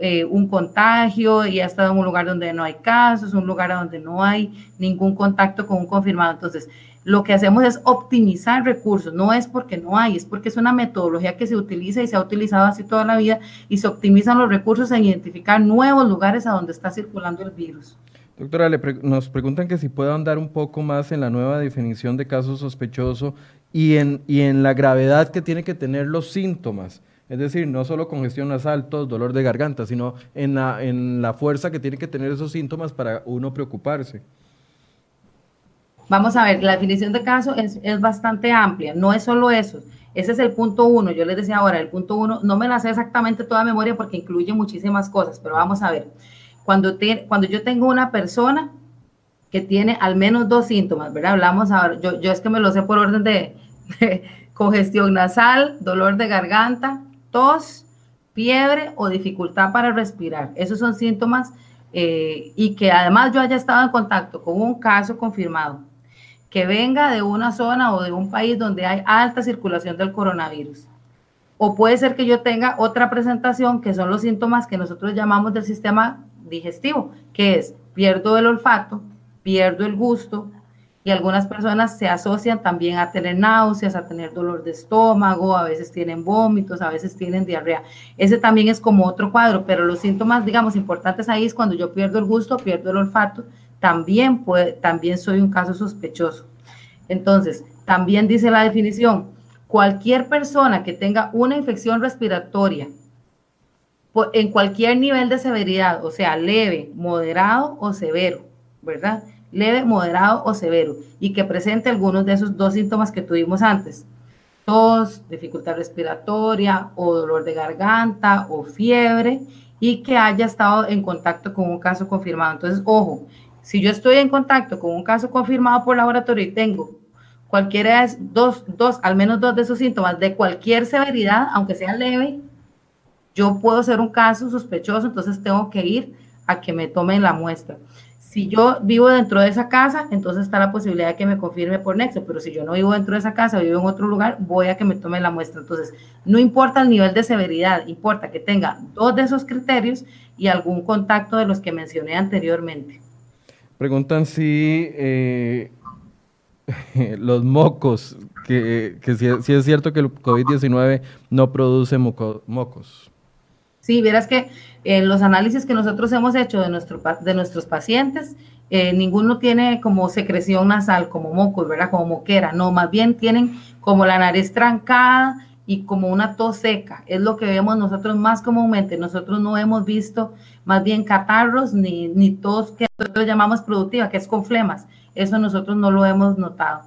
eh, un contagio y ha estado en un lugar donde no hay casos, un lugar donde no hay ningún contacto con un confirmado. Entonces, lo que hacemos es optimizar recursos, no es porque no hay, es porque es una metodología que se utiliza y se ha utilizado así toda la vida y se optimizan los recursos en identificar nuevos lugares a donde está circulando el virus. Doctora, nos preguntan que si puede andar un poco más en la nueva definición de caso sospechoso y en, y en la gravedad que tiene que tener los síntomas. Es decir, no solo congestión nasal, tos, dolor de garganta, sino en la, en la fuerza que tiene que tener esos síntomas para uno preocuparse. Vamos a ver, la definición de caso es, bastante amplia, no es solo eso. Ese es el punto uno. Yo les decía ahora, el punto uno, no me la sé exactamente toda memoria porque incluye muchísimas cosas, pero vamos a ver. Cuando, cuando yo tengo una persona que tiene al menos dos síntomas, ¿verdad? Hablamos ahora, yo, yo es que me lo sé por orden de, congestión nasal, dolor de garganta, tos, fiebre o dificultad para respirar. Esos son síntomas eh, y que además yo haya estado en contacto con un caso confirmado que venga de una zona o de un país donde hay alta circulación del coronavirus. O puede ser que yo tenga otra presentación, que son los síntomas que nosotros llamamos del sistema digestivo, que es pierdo el olfato, pierdo el gusto, y algunas personas se asocian también a tener náuseas, a tener dolor de estómago, a veces tienen vómitos, a veces tienen diarrea. Ese también es como otro cuadro, pero los síntomas, digamos, importantes ahí es cuando yo pierdo el gusto, pierdo el olfato, también, puede, también soy un caso sospechoso. Entonces, también dice la definición, cualquier persona que tenga una infección respiratoria en cualquier nivel de severidad, o sea, leve, moderado o severo, ¿verdad? Leve, moderado o severo, y que presente algunos de esos dos síntomas que tuvimos antes, tos, dificultad respiratoria o dolor de garganta o fiebre, y que haya estado en contacto con un caso confirmado. Entonces, ojo, si yo estoy en contacto con un caso confirmado por laboratorio y tengo cualquiera de dos, dos, al menos dos de esos síntomas de cualquier severidad, aunque sea leve, yo puedo ser un caso sospechoso, entonces tengo que ir a que me tomen la muestra. Si yo vivo dentro de esa casa, entonces está la posibilidad de que me confirme por nexo, pero si yo no vivo dentro de esa casa, vivo en otro lugar, voy a que me tomen la muestra. Entonces, no importa el nivel de severidad, importa que tenga dos de esos criterios y algún contacto de los que mencioné anteriormente. Preguntan si eh, los mocos, que, si, es cierto que el COVID-19 no produce mocos. Sí, verás que en los análisis que nosotros hemos hecho de, nuestro, de nuestros pacientes, eh, ninguno tiene como secreción nasal, como mocos, ¿verdad? Como moquera, no, más bien tienen como la nariz trancada y como una tos seca. Es lo que vemos nosotros más comúnmente. Nosotros no hemos visto más bien catarros ni, ni tos que nosotros llamamos productiva, que es con flemas. Eso nosotros no lo hemos notado.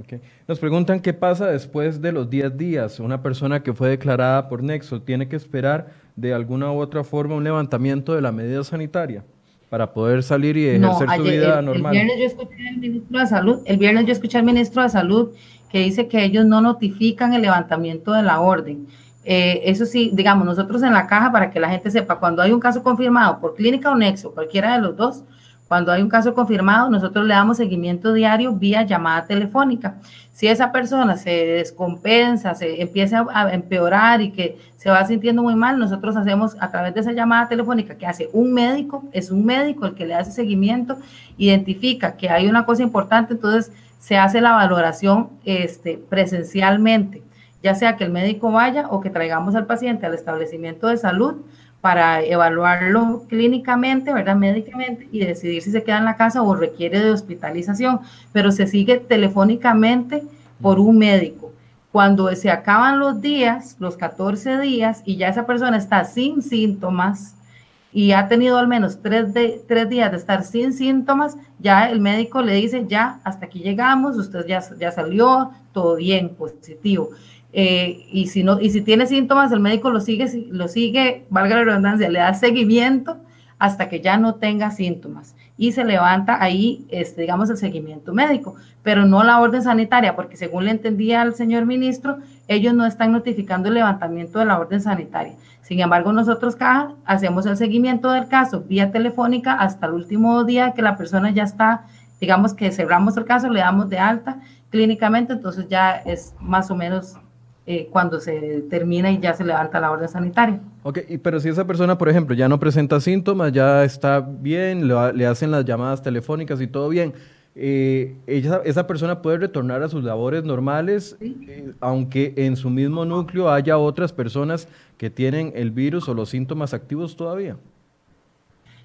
Okay. Nos preguntan qué pasa después de los 10 días. Una persona que fue declarada por Nexo tiene que esperar de alguna u otra forma un levantamiento de la medida sanitaria para poder salir y ejercer su vida normal. El viernes yo escuché al ministro de Salud, el viernes yo escuché al ministro de Salud que dice que ellos no notifican el levantamiento de la orden. Eh, eso sí, digamos, nosotros en la caja, para que la gente sepa, cuando hay un caso confirmado por clínica o nexo, cualquiera de los dos, cuando hay un caso confirmado, nosotros le damos seguimiento diario vía llamada telefónica. Si esa persona se descompensa, se empieza a empeorar y que se va sintiendo muy mal, nosotros hacemos a través de esa llamada telefónica que hace un médico, es un médico el que le hace seguimiento, identifica que hay una cosa importante, entonces se hace la valoración este, presencialmente, ya sea que el médico vaya o que traigamos al paciente al establecimiento de salud para evaluarlo clínicamente, ¿verdad? Médicamente y decidir si se queda en la casa o requiere de hospitalización, pero se sigue telefónicamente por un médico. Cuando se acaban los días, los 14 días, y ya esa persona está sin síntomas, y ha tenido al menos tres, de, tres días de estar sin síntomas, ya el médico le dice, ya, hasta aquí llegamos, usted ya, ya salió, todo bien, positivo. Eh, y, si no, y si tiene síntomas, el médico lo sigue, lo sigue, valga la redundancia, le da seguimiento hasta que ya no tenga síntomas y se levanta ahí, este, digamos, el seguimiento médico, pero no la orden sanitaria, porque según le entendía al señor ministro, ellos no están notificando el levantamiento de la orden sanitaria. Sin embargo, nosotros acá hacemos el seguimiento del caso vía telefónica hasta el último día que la persona ya está, digamos que cerramos el caso, le damos de alta clínicamente, entonces ya es más o menos eh, cuando se termina y ya se levanta la orden sanitaria. Ok, pero si esa persona, por ejemplo, ya no presenta síntomas, ya está bien, le, hacen las llamadas telefónicas y todo bien, eh, ella, esa persona puede retornar a sus labores normales, eh, aunque en su mismo núcleo haya otras personas que tienen el virus o los síntomas activos todavía.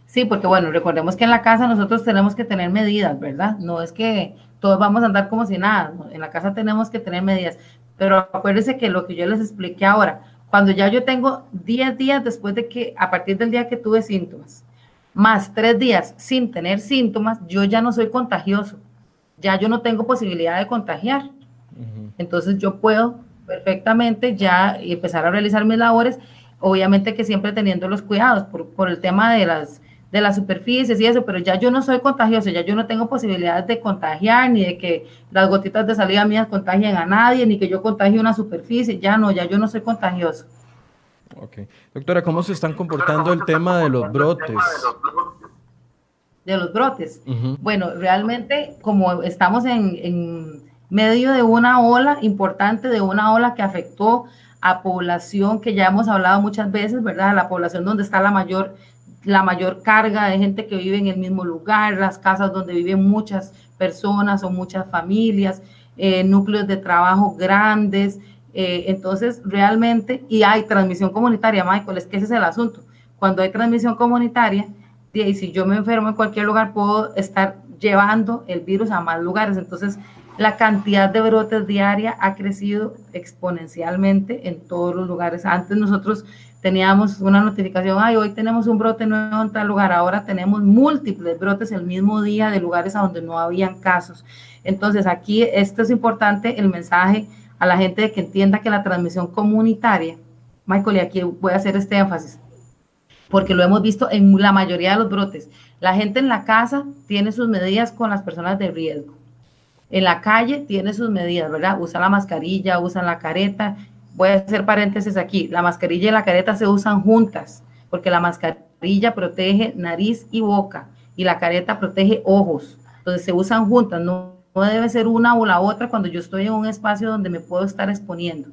Sí, porque bueno, recordemos que en la casa nosotros tenemos que tener medidas, ¿verdad? No es que todos vamos a andar como si nada, en la casa tenemos que tener medidas, pero acuérdense que lo que yo les expliqué ahora, cuando ya yo tengo 10 días después de que, a partir del día que tuve síntomas, más 3 días sin tener síntomas, yo ya no soy contagioso. Ya yo no tengo posibilidad de contagiar. Entonces yo puedo perfectamente ya empezar a realizar mis labores, obviamente que siempre teniendo los cuidados por, por el tema de las de las superficies y eso, pero ya yo no soy contagioso, ya yo no tengo posibilidades de contagiar, ni de que las gotitas de salida mías contagien a nadie, ni que yo contagie una superficie, ya no, ya yo no soy contagioso. Ok. Doctora, ¿cómo se están comportando el tema de los brotes? De los brotes. Bueno, realmente como estamos en, en medio de una ola importante, de una ola que afectó a población que ya hemos hablado muchas veces, ¿verdad? La población donde está la mayor la mayor carga de gente que vive en el mismo lugar, las casas donde viven muchas personas o muchas familias, eh, núcleos de trabajo grandes. Eh, entonces, realmente, y hay transmisión comunitaria, Michael, es que ese es el asunto. Cuando hay transmisión comunitaria, y si yo me enfermo en cualquier lugar, puedo estar llevando el virus a más lugares. Entonces, la cantidad de brotes diaria ha crecido exponencialmente en todos los lugares. Antes nosotros teníamos una notificación, ay, hoy tenemos un brote nuevo en tal lugar, ahora tenemos múltiples brotes el mismo día de lugares a donde no habían casos. Entonces, aquí esto es importante, el mensaje a la gente de que entienda que la transmisión comunitaria, Michael, y aquí voy a hacer este énfasis, porque lo hemos visto en la mayoría de los brotes. La gente en la casa tiene sus medidas con las personas de riesgo. En la calle tiene sus medidas, ¿verdad? Usa la mascarilla, usa la careta voy a hacer paréntesis aquí, la mascarilla y la careta se usan juntas, porque la mascarilla protege nariz y boca y la careta protege ojos. Entonces se usan juntas, no, debe ser una o la otra cuando yo estoy en un espacio donde me puedo estar exponiendo.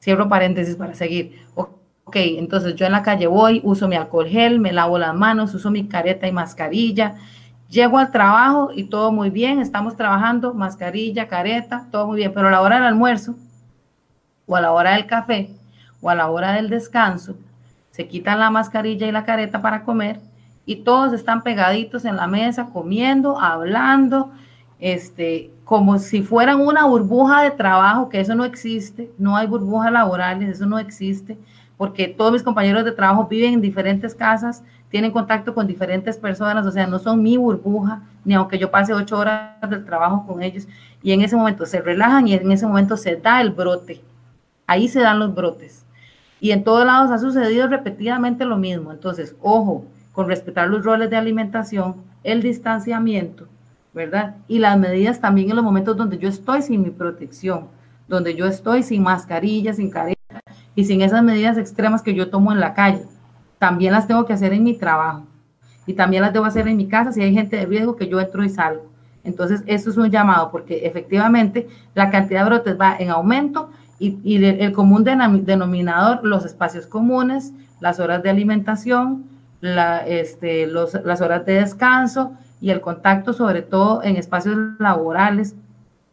Cierro paréntesis para seguir. Ok, entonces yo en la calle voy, uso mi alcohol gel, me lavo las manos, uso mi careta y mascarilla. Llego al trabajo y todo muy bien, estamos trabajando, mascarilla, careta, todo muy bien, pero a la hora del almuerzo, o a la hora del café o a la hora del descanso, se quitan la mascarilla y la careta para comer y todos están pegaditos en la mesa comiendo, hablando, este, como si fueran una burbuja de trabajo, que eso no existe, no hay burbujas laborales, eso no existe, porque todos mis compañeros de trabajo viven en diferentes casas, tienen contacto con diferentes personas, o sea, no son mi burbuja, ni aunque yo pase ocho horas del trabajo con ellos, y en ese momento se relajan y en ese momento se da el brote ahí se dan los brotes. Y en todos lados ha sucedido repetidamente lo mismo. Entonces, ojo, con respetar los roles de alimentación, el distanciamiento, ¿verdad? Y las medidas también en los momentos donde yo estoy sin mi protección, donde yo estoy sin mascarilla, sin careta y sin esas medidas extremas que yo tomo en la calle. También las tengo que hacer en mi trabajo y también las debo hacer en mi casa si hay gente de riesgo que yo entro y salgo. Entonces, eso es un llamado porque efectivamente la cantidad de brotes va en aumento y, el común denominador, los espacios comunes, las horas de alimentación, la, este, las horas de descanso y el contacto, sobre todo en espacios laborales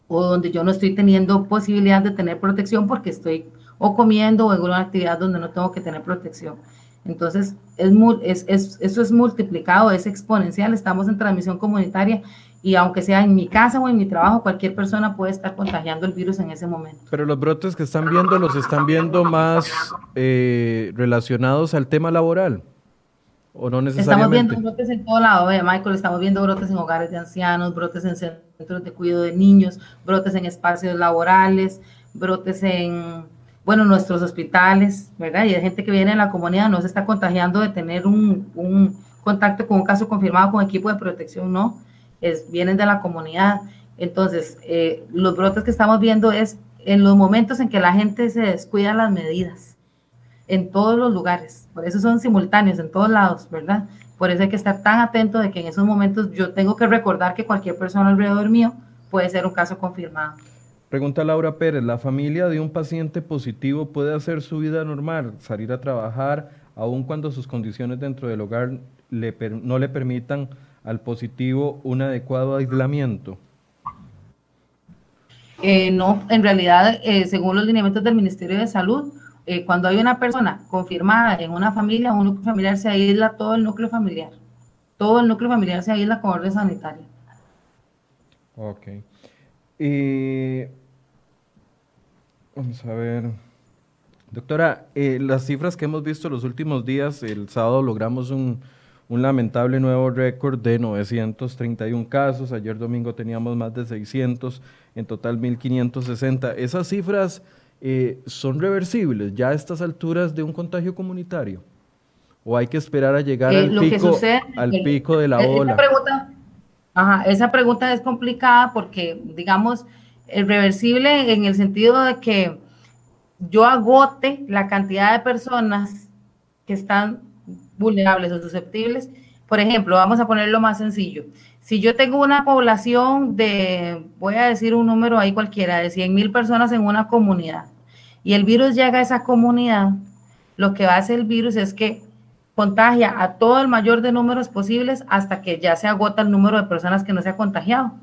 o donde yo no estoy teniendo posibilidad de tener protección porque estoy o comiendo o en una actividad donde no tengo que tener protección. Entonces, es, es, es, eso es multiplicado, es exponencial, estamos en transmisión comunitaria y aunque sea en mi casa o en mi trabajo, cualquier persona puede estar contagiando el virus en ese momento. Pero los brotes que están viendo, los están viendo más eh, relacionados al tema laboral. ¿O no necesariamente? Estamos viendo brotes en todo lado, ¿eh? Michael, estamos viendo brotes en hogares de ancianos, brotes en centros de cuidado de niños, brotes en espacios laborales, brotes en, bueno, nuestros hospitales, ¿verdad? Y hay gente que viene en la comunidad, no se está contagiando de tener un, un contacto con un caso confirmado con equipo de protección, no, es, vienen de la comunidad. Entonces, eh, los brotes que estamos viendo es en los momentos en que la gente se descuida las medidas, en todos los lugares, por eso son simultáneos en todos lados, ¿verdad? Por eso hay que estar tan atento de que en esos momentos yo tengo que recordar que cualquier persona alrededor mío puede ser un caso confirmado. Pregunta Laura Pérez, ¿la familia de un paciente positivo puede hacer su vida normal, salir a trabajar, aun cuando sus condiciones dentro del hogar no le permitan al positivo un adecuado aislamiento? Eh, no, en realidad, eh, según los lineamientos del Ministerio de Salud, eh, cuando hay una persona confirmada en una familia, un núcleo familiar se aísla todo el núcleo familiar. Todo el núcleo familiar se aísla con orden sanitaria. Ok. vamos a ver. Doctora, las cifras que hemos visto los últimos días, el sábado logramos un, un lamentable nuevo récord de 931 casos, ayer domingo teníamos más de 600, en total 1560. Esas cifras eh, son reversibles ya a estas alturas de un contagio comunitario. ¿O hay que esperar a llegar eh, al, pico, al pico de la ola? Esa pregunta, ajá, esa pregunta es complicada porque, digamos, es reversible en el sentido de que yo agote la cantidad de personas que están vulnerables o susceptibles. Por ejemplo, vamos a ponerlo más sencillo. Si yo tengo una población de, voy a decir un número ahí cualquiera, de 100 mil personas en una comunidad y el virus llega a esa comunidad, lo que va a hacer el virus es que contagia a todo el mayor de números posibles hasta que ya se agota el número de personas que no se ha contagiado.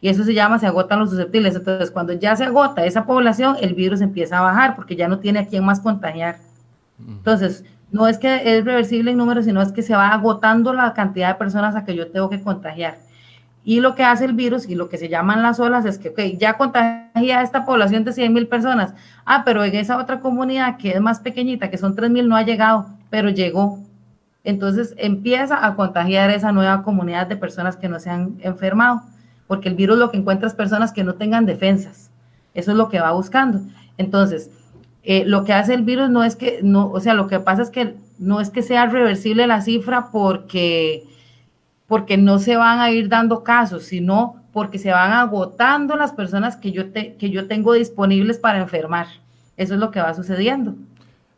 Y eso se llama, se agotan los susceptibles. Entonces, cuando ya se agota esa población, el virus empieza a bajar porque ya no tiene a quién más contagiar. Entonces, no es que es reversible en números, sino es que se va agotando la cantidad de personas a que yo tengo que contagiar. Y lo que hace el virus y lo que se llaman las olas es que, ok, ya contagia a esta población de 100 mil personas. Ah, pero en esa otra comunidad que es más pequeñita, que son 3 mil, no ha llegado, pero llegó. Entonces empieza a contagiar esa nueva comunidad de personas que no se han enfermado, porque el virus lo que encuentra es personas que no tengan defensas. Eso es lo que va buscando. Entonces, eh, lo que hace el virus no es que, no, o sea, lo que pasa es que no es que sea reversible la cifra porque, porque no se van a ir dando casos, sino porque se van agotando las personas que yo, te, que yo tengo disponibles para enfermar. Eso es lo que va sucediendo.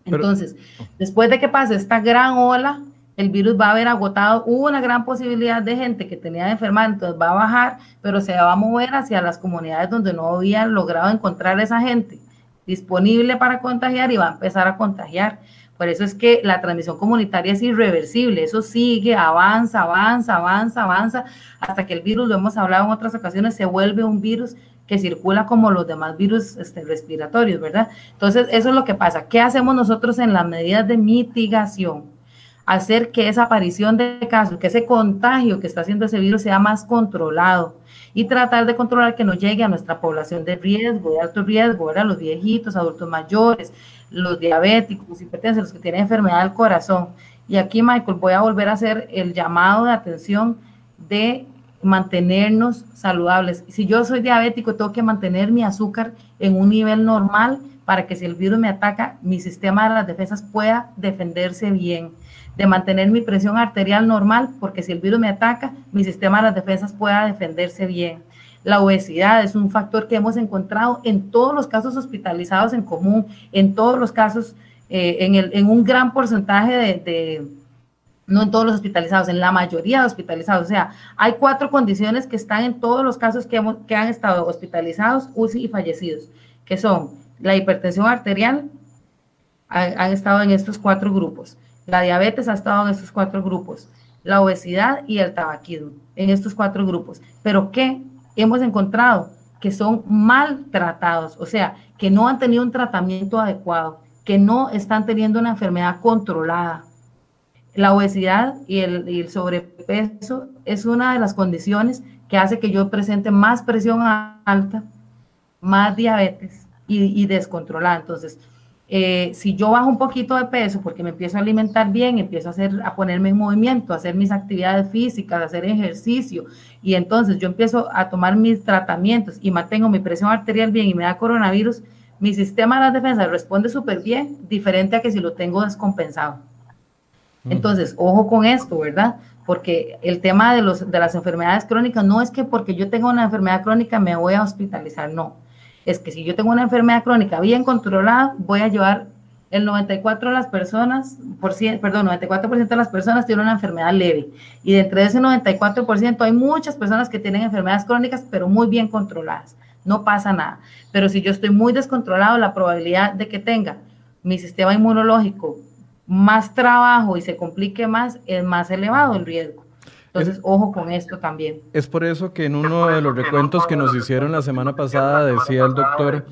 Entonces, después de que pase esta gran ola, el virus va a haber agotado una gran posibilidad de gente que tenía de enfermar, entonces va a bajar, pero se va a mover hacia las comunidades donde no había logrado encontrar esa gente disponible para contagiar y va a empezar a contagiar. Por eso es que la transmisión comunitaria es irreversible, eso sigue, avanza, avanza, avanza, avanza, hasta que el virus, lo hemos hablado en otras ocasiones, se vuelve un virus que circula como los demás virus este, respiratorios, ¿verdad? Entonces, eso es lo que pasa. ¿Qué hacemos nosotros en las medidas de mitigación? Hacer que esa aparición de casos, que ese contagio que está haciendo ese virus sea más controlado y tratar de controlar que no llegue a nuestra población de riesgo, de alto riesgo, a los viejitos, adultos mayores, los diabéticos, hipertensos, los que tienen enfermedad del corazón. Y aquí, Michael, voy a volver a hacer el llamado de atención de mantenernos saludables. Si yo soy diabético, tengo que mantener mi azúcar en un nivel normal para que si el virus me ataca, mi sistema de las defensas pueda defenderse bien de mantener mi presión arterial normal, porque si el virus me ataca, mi sistema de las defensas pueda defenderse bien. La obesidad es un factor que hemos encontrado en todos los casos hospitalizados en común, en todos los casos, eh, en, el, en, un gran porcentaje de, no en todos los hospitalizados, en la mayoría de hospitalizados. O sea, hay cuatro condiciones que están en todos los casos que, hemos, que han estado hospitalizados, UCI y fallecidos, que son la hipertensión arterial, han estado en estos cuatro grupos. La diabetes ha estado en estos cuatro grupos, la obesidad y el tabaquismo, en estos cuatro grupos. Pero ¿qué hemos encontrado? Que son maltratados, o sea, que no han tenido un tratamiento adecuado, que no están teniendo una enfermedad controlada. La obesidad y el, sobrepeso es una de las condiciones que hace que yo presente más presión alta, más diabetes y, y descontrolada. Entonces, eh, si yo bajo un poquito de peso porque me empiezo a alimentar bien, empiezo a, hacer, a ponerme en movimiento, a hacer mis actividades físicas, a hacer ejercicio, y entonces yo empiezo a tomar mis tratamientos y mantengo mi presión arterial bien y me da coronavirus, mi sistema de las defensas responde súper bien, diferente a que si lo tengo descompensado. Mm. Entonces, ojo con esto, ¿verdad? Porque el tema de, los, de las enfermedades crónicas no es que porque yo tengo una enfermedad crónica me voy a hospitalizar, no es que si yo tengo una enfermedad crónica bien controlada, voy a llevar el 94 de las personas, por cien, perdón, 94% de las personas tienen una enfermedad leve. Y dentro de ese 94% hay muchas personas que tienen enfermedades crónicas, pero muy bien controladas. No pasa nada. Pero si yo estoy muy descontrolado, la probabilidad de que tenga mi sistema inmunológico más trabajo y se complique más es más elevado el riesgo. Entonces, ojo con esto también. Es por eso que en uno de los recuentos que nos hicieron la semana pasada decía el doctor,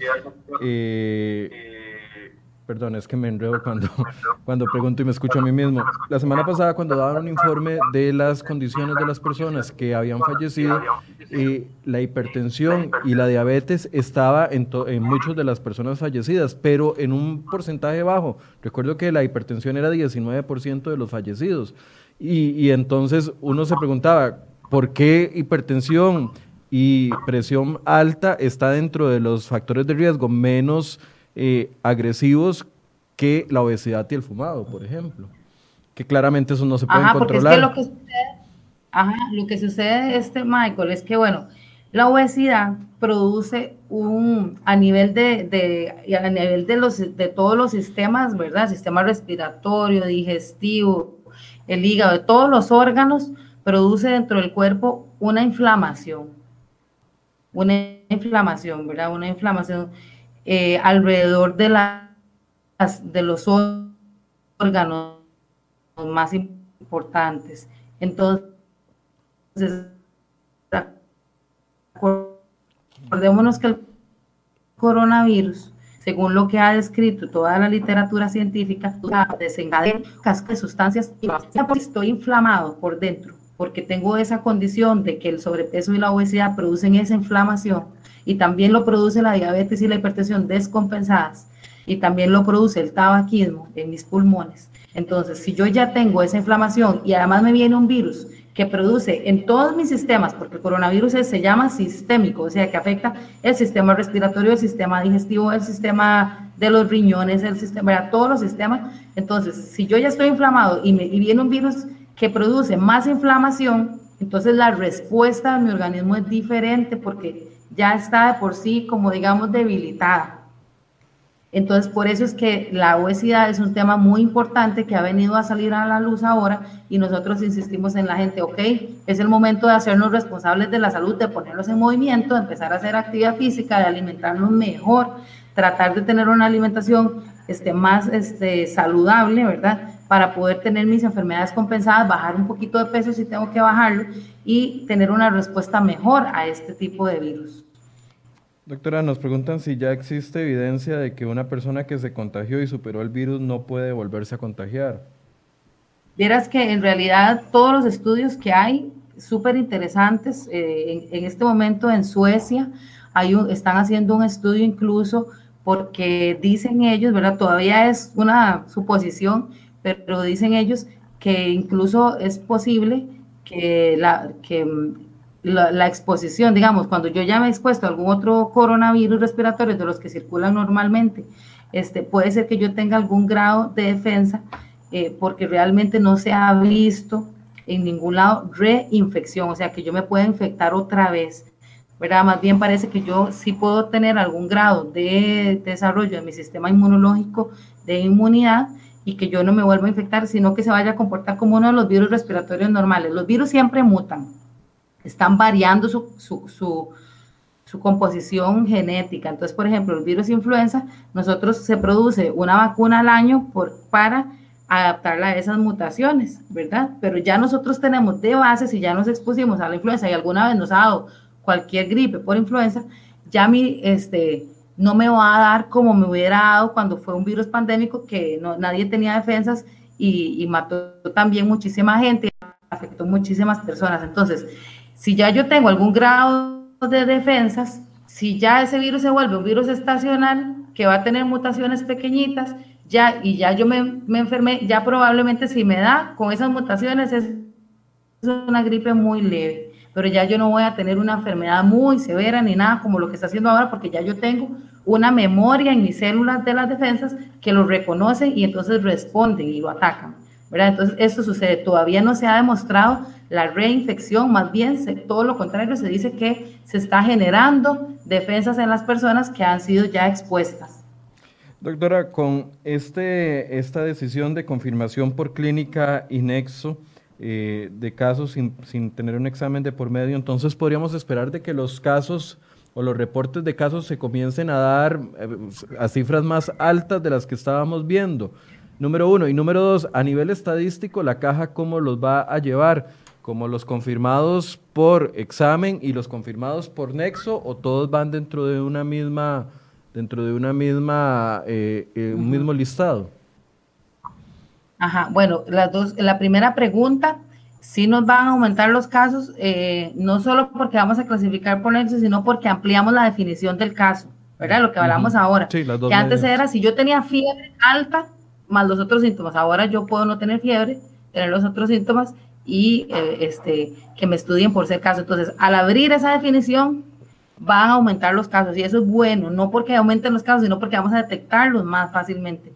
eh, perdón, es que me enredo cuando, cuando pregunto y me escucho a mí mismo. La semana pasada cuando daban un informe de las condiciones de las personas que habían fallecido, eh, la hipertensión y la diabetes estaba en, en muchas de las personas fallecidas, pero en un porcentaje bajo. Recuerdo que la hipertensión era 19% de los fallecidos. Y, entonces uno se preguntaba, ¿por qué hipertensión y presión alta está dentro de los factores de riesgo menos eh, agresivos que la obesidad y el fumado, por ejemplo? Que claramente eso no se puede controlar. Es que lo que sucede, ajá, lo que sucede, este Michael, es que bueno, la obesidad produce un, a nivel de, de, a nivel de, los, de todos los sistemas, ¿verdad? Sistema respiratorio, digestivo, el hígado, de todos los órganos, produce dentro del cuerpo una inflamación. Una inflamación, ¿verdad? Una inflamación eh, alrededor de, las, de los órganos más importantes. Entonces, recordémonos que el coronavirus según lo que ha descrito toda la literatura científica, desencadena casca de sustancias y estoy inflamado por dentro, porque tengo esa condición de que el sobrepeso y la obesidad producen esa inflamación y también lo produce la diabetes y la hipertensión descompensadas y también lo produce el tabaquismo en mis pulmones. Entonces, si yo ya tengo esa inflamación y además me viene un virus que produce en todos mis sistemas, porque el coronavirus se llama sistémico, o sea, que afecta el sistema respiratorio, el sistema digestivo, el sistema de los riñones, el sistema, todos los sistemas. Entonces, si yo ya estoy inflamado y, me, y viene un virus que produce más inflamación, entonces la respuesta de mi organismo es diferente porque ya está de por sí, como digamos, debilitada. Entonces, por eso es que la obesidad es un tema muy importante que ha venido a salir a la luz ahora y nosotros insistimos en la gente, ok, es el momento de hacernos responsables de la salud, de ponerlos en movimiento, de empezar a hacer actividad física, de alimentarnos mejor, tratar de tener una alimentación este, más este, saludable, ¿verdad? Para poder tener mis enfermedades compensadas, bajar un poquito de peso si tengo que bajarlo y tener una respuesta mejor a este tipo de virus. Doctora, nos preguntan si ya existe evidencia de que una persona que se contagió y superó el virus no puede volverse a contagiar. Vieras que en realidad todos los estudios que hay, súper interesantes, eh, en, este momento en Suecia hay están haciendo un estudio incluso porque dicen ellos, ¿verdad? Todavía es una suposición, pero dicen ellos que incluso es posible que, la, que la, exposición, digamos, cuando yo ya me he expuesto a algún otro coronavirus respiratorio de los que circulan normalmente, este, puede ser que yo tenga algún grado de defensa eh, porque realmente no se ha visto en ningún lado reinfección, o sea, que yo me pueda infectar otra vez. ¿verdad? Más bien parece que yo sí puedo tener algún grado de desarrollo de mi sistema inmunológico de inmunidad y que yo no me vuelva a infectar, sino que se vaya a comportar como uno de los virus respiratorios normales. Los virus siempre mutan, están variando su, composición genética. Entonces, por ejemplo, el virus influenza, nosotros se produce una vacuna al año por, para adaptarla a esas mutaciones, ¿verdad? Pero ya nosotros tenemos de base, si ya nos expusimos a la influenza y alguna vez nos ha dado cualquier gripe por influenza, ya mi, este, no me va a dar como me hubiera dado cuando fue un virus pandémico que no, nadie tenía defensas y, y mató también muchísima gente, afectó muchísimas personas. Entonces, si ya yo tengo algún grado de defensas, si ya ese virus se vuelve un virus estacional, que va a tener mutaciones pequeñitas, ya, y ya yo me, me enfermé, ya probablemente si me da con esas mutaciones es una gripe muy leve pero ya yo no voy a tener una enfermedad muy severa ni nada como lo que está haciendo ahora, porque ya yo tengo una memoria en mis células de las defensas que lo reconocen y entonces responden y lo atacan. Entonces, esto sucede. Todavía no se ha demostrado la reinfección, más bien todo lo contrario, se dice que se está generando defensas en las personas que han sido ya expuestas. Doctora, con este, esta decisión de confirmación por clínica y nexo, eh, de casos sin, sin, tener un examen de por medio, entonces podríamos esperar de que los casos o los reportes de casos se comiencen a dar eh, a cifras más altas de las que estábamos viendo. Número uno. Y número dos, a nivel estadístico, la caja cómo los va a llevar, como los confirmados por examen y los confirmados por nexo, o todos van dentro de una misma, dentro de una misma, eh, un mismo listado. Ajá, bueno, las dos, la primera pregunta, si nos van a aumentar los casos, eh, no solo porque vamos a clasificar por nexo, sino porque ampliamos la definición del caso, ¿verdad? Lo que hablamos ahora. Sí, las dos que antes era, si yo tenía fiebre alta, más los otros síntomas, ahora yo puedo no tener fiebre, tener los otros síntomas y eh, este, que me estudien por ser caso. Entonces, al abrir esa definición, van a aumentar los casos y eso es bueno, no porque aumenten los casos, sino porque vamos a detectarlos más fácilmente.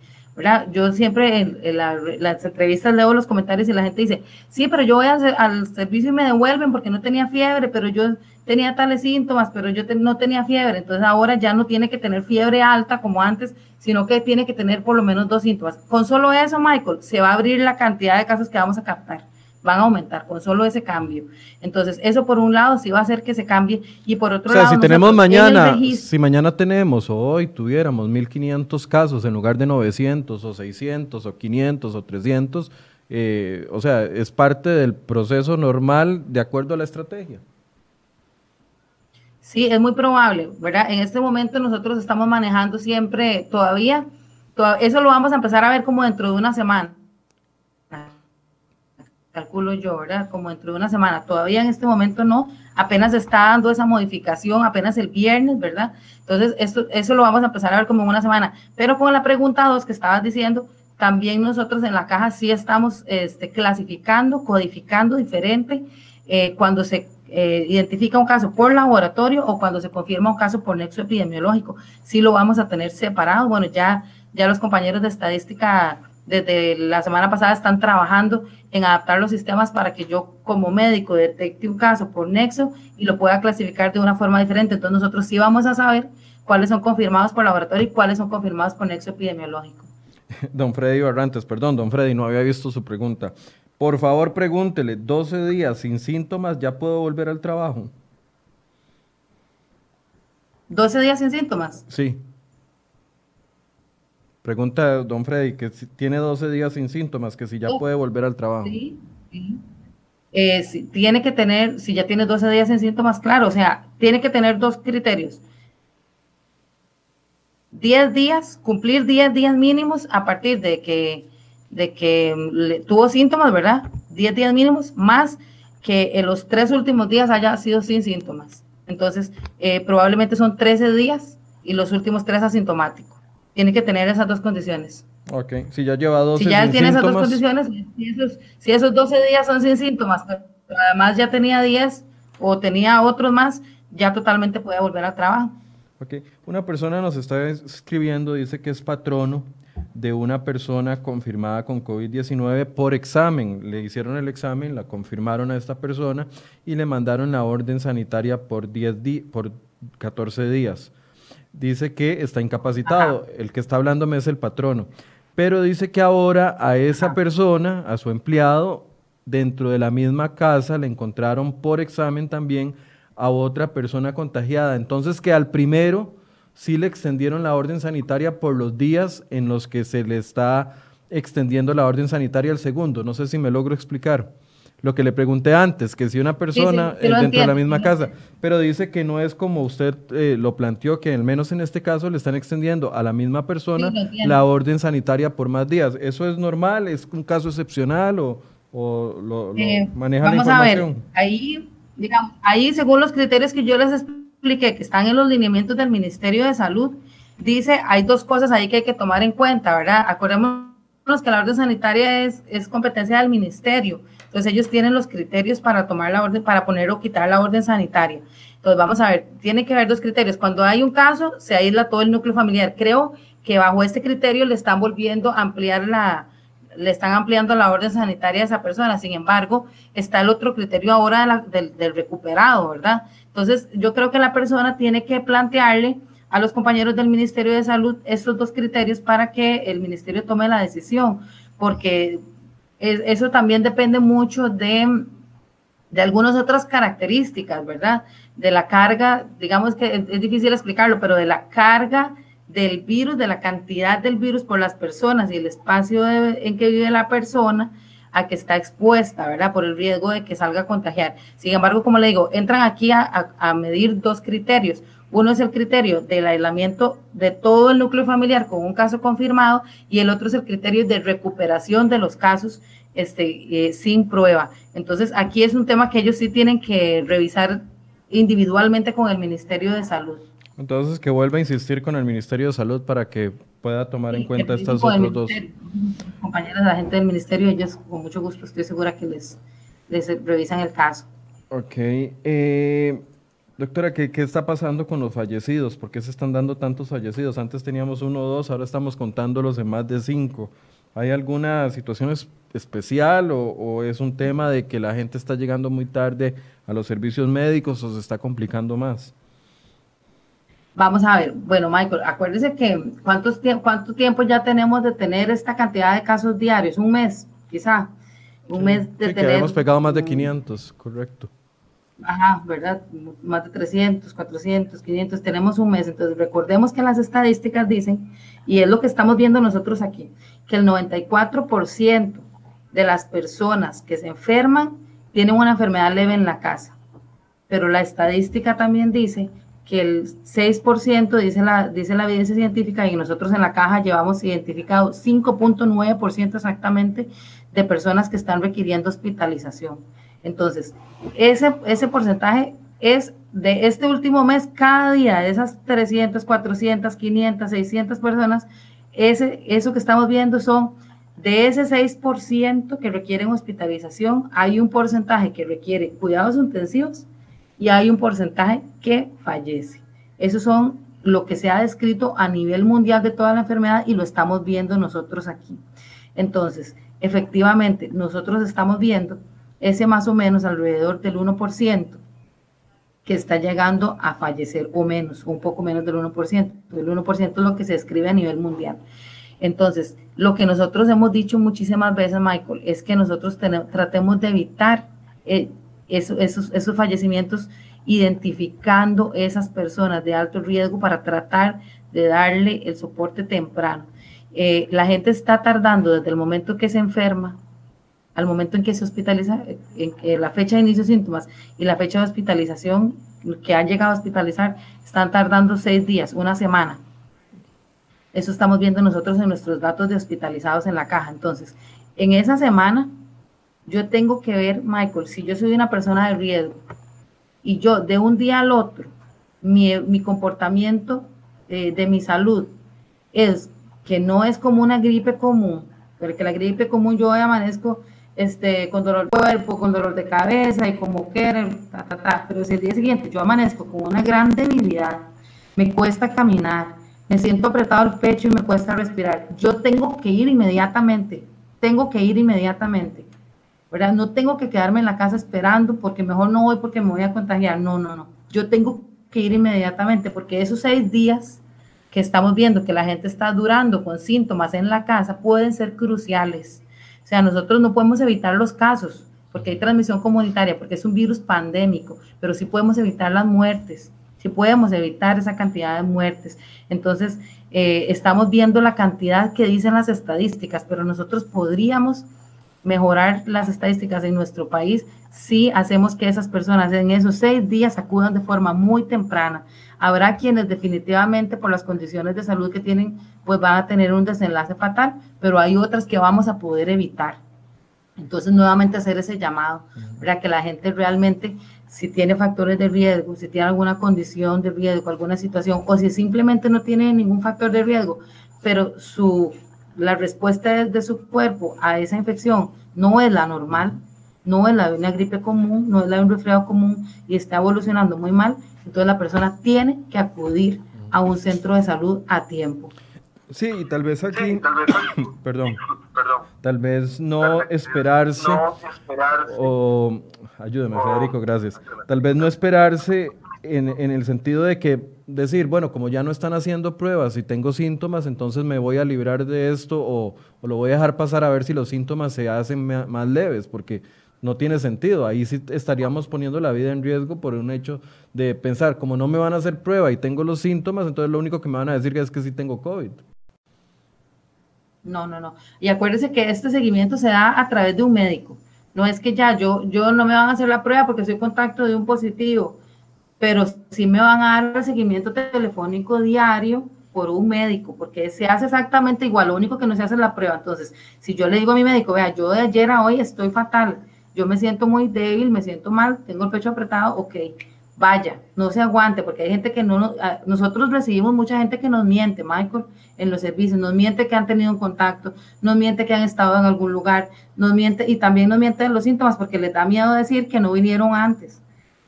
Yo siempre en, las entrevistas leo los comentarios y la gente dice, sí, pero yo voy al servicio y me devuelven porque no tenía fiebre, pero yo tenía tales síntomas, pero yo no tenía fiebre. Entonces ahora ya no tiene que tener fiebre alta como antes, sino que tiene que tener por lo menos dos síntomas. Con solo eso, Michael, se va a abrir la cantidad de casos que vamos a captar van a aumentar con solo ese cambio. Entonces, eso por un lado sí va a hacer que se cambie y por otro o sea, si tenemos mañana, si mañana tenemos o hoy tuviéramos 1500 casos en lugar de 900 o 600 o 500 o 300, eh, o sea, es parte del proceso normal de acuerdo a la estrategia. Sí, es muy probable, ¿verdad? En este momento nosotros estamos manejando siempre todavía, eso lo vamos a empezar a ver como dentro de una semana calculo yo, ¿verdad? Como dentro de una semana. Todavía en este momento no, apenas está dando esa modificación, apenas el viernes, ¿verdad? Entonces, esto, eso lo vamos a empezar a ver como en una semana. Pero con la pregunta dos que estabas diciendo, también nosotros en la caja sí estamos este, clasificando, codificando diferente eh, cuando se eh, identifica un caso por laboratorio o cuando se confirma un caso por nexo epidemiológico. Sí lo vamos a tener separado. Bueno, ya, ya los compañeros de estadística desde la semana pasada están trabajando en adaptar los sistemas para que yo como médico detecte un caso por nexo y lo pueda clasificar de una forma diferente. Entonces nosotros sí vamos a saber cuáles son confirmados por laboratorio y cuáles son confirmados por nexo epidemiológico. Don Freddy Barrantes, perdón, don Freddy, no había visto su pregunta. Por favor, pregúntele, 12 días sin síntomas, ¿ya puedo volver al trabajo? 12 días sin síntomas. Sí. Pregunta don Freddy, que si tiene 12 días sin síntomas, que si ya oh. puede volver al trabajo. Sí, sí. Eh, tiene que tener, si ya tiene 12 días sin síntomas, claro, o sea, tiene que tener dos criterios. 10 días, cumplir 10 días mínimos a partir de que, de que tuvo síntomas, ¿verdad? 10 días mínimos, más que en los tres últimos días haya sido sin síntomas. Entonces, eh, probablemente son 13 días y los últimos tres asintomáticos tiene que tener esas dos condiciones. Ok, si ya lleva 12 Si ya tiene esas dos condiciones, si esos, 12 días son sin síntomas, pero además ya tenía 10 o tenía otros más, ya totalmente puede volver al trabajo. Ok, una persona nos está escribiendo, dice que es patrono de una persona confirmada con COVID-19 por examen. Le hicieron el examen, la confirmaron a esta persona y le mandaron la orden sanitaria por, 10 por 14 días dice que está incapacitado. El que está hablándome es el patrono. Pero dice que ahora a esa persona, a su empleado, dentro de la misma casa le encontraron por examen también a otra persona contagiada. Entonces que al primero sí le extendieron la orden sanitaria por los días en los que se le está extendiendo la orden sanitaria al segundo. No sé si me logro explicar lo que le pregunté antes, que si una persona dentro de la misma casa, pero dice que no es como usted eh, lo planteó, que al menos en este caso le están extendiendo a la misma persona la orden sanitaria por más días. ¿Eso es normal? ¿Es un caso excepcional o, lo, eh, maneja la información? A ver, ahí, digamos, ahí según los criterios que yo les expliqué, que están en los lineamientos del Ministerio de Salud, dice, hay dos cosas ahí que hay que tomar en cuenta, ¿verdad? Acordémonos que la orden sanitaria es, es competencia del ministerio. Entonces ellos tienen los criterios para tomar la orden, para poner o quitar la orden sanitaria. Entonces vamos a ver, tiene que haber dos criterios. Cuando hay un caso, se aísla todo el núcleo familiar. Creo que bajo este criterio le están volviendo a ampliar la, le están ampliando la orden sanitaria a esa persona. Sin embargo, está el otro criterio ahora del, del, recuperado, ¿verdad? Entonces, yo creo que la persona tiene que plantearle a los compañeros del Ministerio de Salud estos dos criterios para que el ministerio tome la decisión, porque eso también depende mucho de, de algunas otras características, ¿verdad? De la carga, digamos que es, difícil explicarlo, pero de la carga del virus, de la cantidad del virus por las personas y el espacio en que vive la persona a que está expuesta, ¿verdad? Por el riesgo de que salga a contagiar. Sin embargo, como le digo, entran aquí a, a medir dos criterios. Uno es el criterio del aislamiento de todo el núcleo familiar con un caso confirmado y el otro es el criterio de recuperación de los casos este, eh, sin prueba. Entonces, aquí es un tema que ellos sí tienen que revisar individualmente con el Ministerio de Salud. Entonces, que vuelva a insistir con el Ministerio de Salud para que pueda tomar en cuenta estas otras dos. Compañeros de la gente del Ministerio, ellos con mucho gusto estoy segura que les, les revisan el caso. Ok. Eh, doctora, ¿qué, ¿qué, está pasando con los fallecidos? ¿Por qué se están dando tantos fallecidos? Antes teníamos uno o dos, ahora estamos contándolos en más de cinco. ¿Hay alguna situación especial o, es un tema de que la gente está llegando muy tarde a los servicios médicos o se está complicando más? Vamos a ver, bueno, Michael, acuérdese que ¿cuántos ¿cuánto tiempo ya tenemos de tener esta cantidad de casos diarios? Un mes, quizá. Un mes de tener. Que hemos pegado más de 500, correcto. Ajá, ¿verdad? Más de 300, 400, 500, tenemos un mes. Entonces, recordemos que las estadísticas dicen, y es lo que estamos viendo nosotros aquí, que el 94% de las personas que se enferman tienen una enfermedad leve en la casa. Pero la estadística también dice que el 6% dice la, dice la evidencia científica y nosotros en la caja llevamos identificado 5.9% exactamente de personas que están requiriendo hospitalización. Entonces, ese, ese porcentaje es de este último mes, cada día de esas 300, 400, 500, 600 personas, ese, eso que estamos viendo son de ese 6% que requieren hospitalización, hay un porcentaje que requiere cuidados intensivos y hay un porcentaje que fallece. Esos son lo que se ha descrito a nivel mundial de toda la enfermedad y lo estamos viendo nosotros aquí. Entonces, efectivamente, nosotros estamos viendo ese más o menos alrededor del 1% que está llegando a fallecer o menos, un poco menos del 1%. El 1% es lo que se describe a nivel mundial. Entonces, lo que nosotros hemos dicho muchísimas veces, Michael, es que nosotros tratemos de evitar eh, esos, esos fallecimientos identificando esas personas de alto riesgo para tratar de darle el soporte temprano. Eh, la gente está tardando desde el momento que se enferma al momento en que se hospitaliza, en que la fecha de inicio de síntomas y la fecha de hospitalización que han llegado a hospitalizar están tardando seis días, una semana. Eso estamos viendo nosotros en nuestros datos de hospitalizados en la caja. Entonces, en esa semana, yo tengo que ver, Michael, si yo soy una persona de riesgo y yo de un día al otro, mi, comportamiento eh, de mi salud es que no es como una gripe común, porque la gripe común yo amanezco este, con dolor de cuerpo, con dolor de cabeza y como quieren, pero si el día siguiente yo amanezco con una gran debilidad, me cuesta caminar, me siento apretado el pecho y me cuesta respirar, yo tengo que ir inmediatamente, tengo que ir inmediatamente, ¿verdad? No tengo que quedarme en la casa esperando porque mejor no voy porque me voy a contagiar, no, no, no, yo tengo que ir inmediatamente porque esos seis días que estamos viendo que la gente está durando con síntomas en la casa pueden ser cruciales o sea, nosotros no podemos evitar los casos porque hay transmisión comunitaria, porque es un virus pandémico, pero sí podemos evitar las muertes, sí podemos evitar esa cantidad de muertes. Entonces, eh, estamos viendo la cantidad que dicen las estadísticas, pero nosotros podríamos mejorar las estadísticas en nuestro país si hacemos que esas personas en esos seis días acudan de forma muy temprana. Habrá quienes definitivamente por las condiciones de salud que tienen, pues van a tener un desenlace fatal, pero hay otras que vamos a poder evitar. Entonces, nuevamente hacer ese llamado para que la gente realmente si tiene factores de riesgo, si tiene alguna condición de riesgo, alguna situación, o si simplemente no tiene ningún factor de riesgo, pero su, la respuesta de su cuerpo a esa infección no es la normal, no es la de una gripe común, no es la de un resfriado común y está evolucionando muy mal, entonces la persona tiene que acudir a un centro de salud a tiempo. Sí, y tal vez aquí, perdón, tal vez no esperarse, o, ayúdeme Federico, gracias, tal vez no esperarse en, en, el sentido de que decir, bueno, como ya no están haciendo pruebas y tengo síntomas, entonces me voy a librar de esto o, o lo voy a dejar pasar a ver si los síntomas se hacen más leves, porque no tiene sentido. Ahí sí estaríamos poniendo la vida en riesgo por un hecho de pensar, como no me van a hacer prueba y tengo los síntomas, entonces lo único que me van a decir es que sí tengo COVID. No, no, no. Y acuérdese que este seguimiento se da a través de un médico. No es que ya yo, yo no me van a hacer la prueba porque soy contacto de un positivo, pero sí me van a dar el seguimiento telefónico diario por un médico, porque se hace exactamente igual, lo único que no se hace es la prueba. Entonces, si yo le digo a mi médico, vea, yo de ayer a hoy estoy fatal, yo me siento muy débil, me siento mal, tengo el pecho apretado, ok, vaya, no se aguante, porque hay gente que no, ah, nosotros recibimos mucha gente que nos miente, Michael, en los servicios, nos miente que han tenido un contacto, nos miente que han estado en algún lugar, nos miente y también nos miente los síntomas porque les da miedo decir que no vinieron antes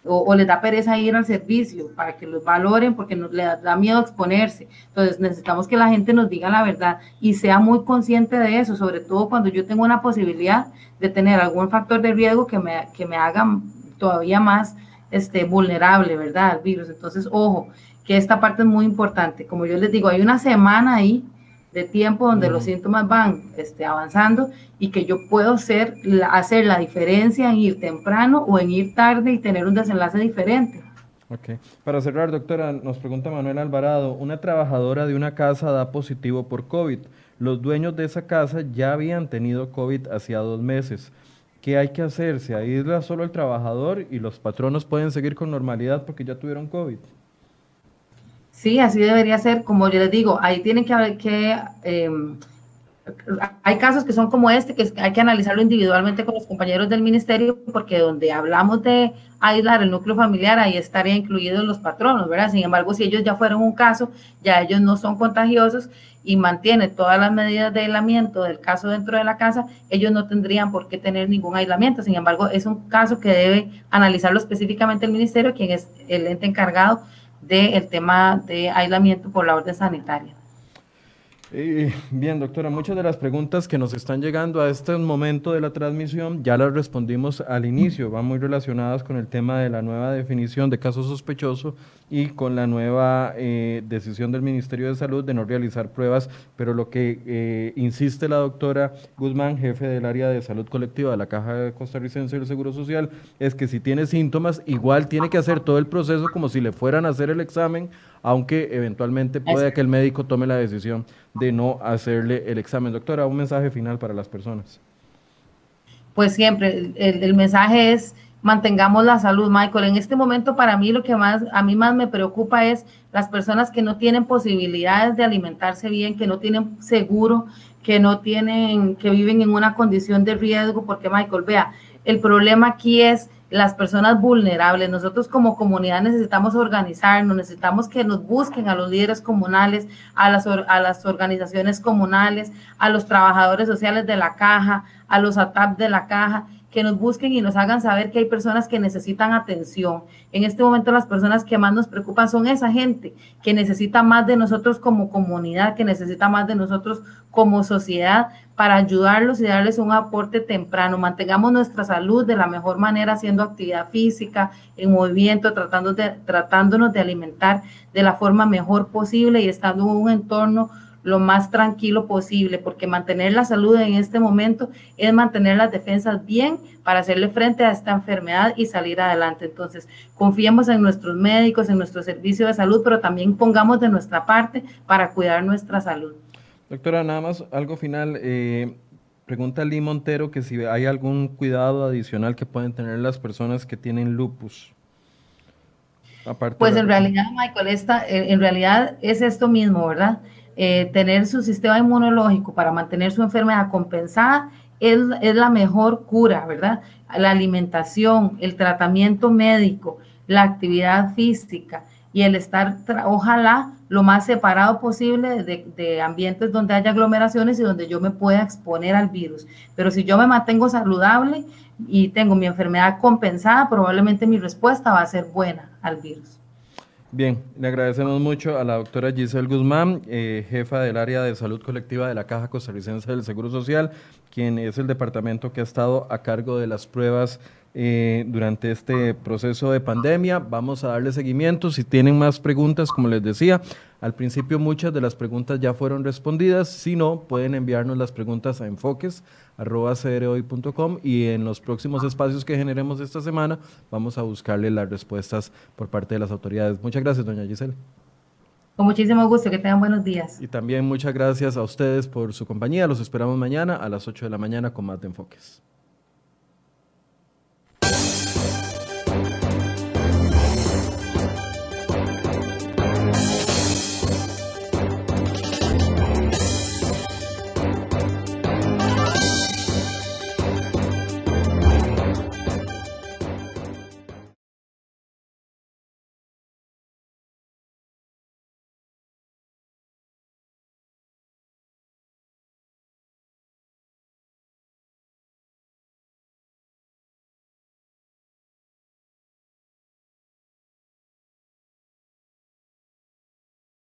o, les da pereza ir al servicio para que los valoren porque nos, les da miedo exponerse. Entonces necesitamos que la gente nos diga la verdad y sea muy consciente de eso, sobre todo cuando yo tengo una posibilidad de tener algún factor de riesgo que me, que me haga todavía más este, vulnerable, ¿verdad? Al virus. Entonces, ojo, que esta parte es muy importante. Como yo les digo, hay una semana ahí de tiempo donde los síntomas van este, avanzando y que yo puedo ser, hacer la diferencia en ir temprano o en ir tarde y tener un desenlace diferente. Ok. Para cerrar, doctora, nos pregunta Manuel Alvarado, una trabajadora de una casa da positivo por COVID. Los dueños de esa casa ya habían tenido COVID hacía dos meses. ¿Qué hay que hacer? ¿Se aísla solo el trabajador y los patronos pueden seguir con normalidad porque ya tuvieron COVID? Sí, así debería ser. Como yo les digo, ahí tienen que haber que... Em, hay casos que son como este, que hay que analizarlo individualmente con los compañeros del ministerio, porque donde hablamos de aislar el núcleo familiar, ahí estaría incluidos los patronos, ¿verdad? Sin embargo, si ellos ya fueron un caso, ya ellos no son contagiosos y mantienen todas las medidas de aislamiento del caso dentro de la casa, ellos no tendrían por qué tener ningún aislamiento. Sin embargo, es un caso que debe analizarlo específicamente el ministerio, quien es el ente encargado del tema de aislamiento por la orden sanitaria. Bien, doctora, muchas de las preguntas que nos están llegando a este momento de la transmisión ya las respondimos al inicio, van muy relacionadas con el tema de la nueva definición de caso sospechoso y con la nueva eh, decisión del Ministerio de Salud de no realizar pruebas, pero lo que eh, insiste la doctora Guzmán, jefe del área de salud colectiva de la Caja Costarricense del Seguro Social, es que si tiene síntomas, igual tiene que hacer todo el proceso como si le fueran a hacer el examen aunque eventualmente pueda que el médico tome la decisión de no hacerle el examen. Doctora, un mensaje final para las personas. Pues siempre, el, mensaje es mantengamos la salud, Michael. En este momento para mí lo que más a mí más me preocupa es las personas que no tienen posibilidades de alimentarse bien, que no tienen seguro, que no tienen que viven en una condición de riesgo, porque Michael, vea, el problema aquí es las personas vulnerables. Nosotros como comunidad necesitamos organizarnos, necesitamos que nos busquen a los líderes comunales, a las, a las organizaciones comunales, a los trabajadores sociales de la caja, a los ATAP de la caja que nos busquen y nos hagan saber que hay personas que necesitan atención. En este momento las personas que más nos preocupan son esa gente que necesita más de nosotros como comunidad, que necesita más de nosotros como sociedad para ayudarlos y darles un aporte temprano. Mantengamos nuestra salud de la mejor manera haciendo actividad física, en movimiento, tratando de, tratándonos de alimentar de la forma mejor posible y estando en un entorno lo más tranquilo posible, porque mantener la salud en este momento es mantener las defensas bien para hacerle frente a esta enfermedad y salir adelante. Entonces, confiemos en nuestros médicos, en nuestro servicio de salud, pero también pongamos de nuestra parte para cuidar nuestra salud. Doctora, nada más algo final. Eh, pregunta Lee Montero que si hay algún cuidado adicional que pueden tener las personas que tienen lupus. Aparte pues en realidad, Michael, esta, eh, en realidad es esto mismo, ¿verdad? Eh, tener su sistema inmunológico para mantener su enfermedad compensada es, es la mejor cura, ¿verdad? La alimentación, el tratamiento médico, la actividad física y el estar, ojalá, lo más separado posible de, de, ambientes donde haya aglomeraciones y donde yo me pueda exponer al virus. Pero si yo me mantengo saludable y tengo mi enfermedad compensada, probablemente mi respuesta va a ser buena al virus. Bien, le agradecemos mucho a la doctora Giselle Guzmán, eh, jefa del área de salud colectiva de la Caja Costarricense del Seguro Social, quien es el departamento que ha estado a cargo de las pruebas eh, durante este proceso de pandemia. Vamos a darle seguimiento. Si tienen más preguntas, como les decía, al principio muchas de las preguntas ya fueron respondidas. Si no, pueden enviarnos las preguntas a enfoques.com y en los próximos espacios que generemos esta semana vamos a buscarle las respuestas por parte de las autoridades. Muchas gracias, doña Giselle. Con muchísimo gusto, que tengan buenos días. Y también muchas gracias a ustedes por su compañía. Los esperamos mañana a las 8 de la mañana con más de Enfoques.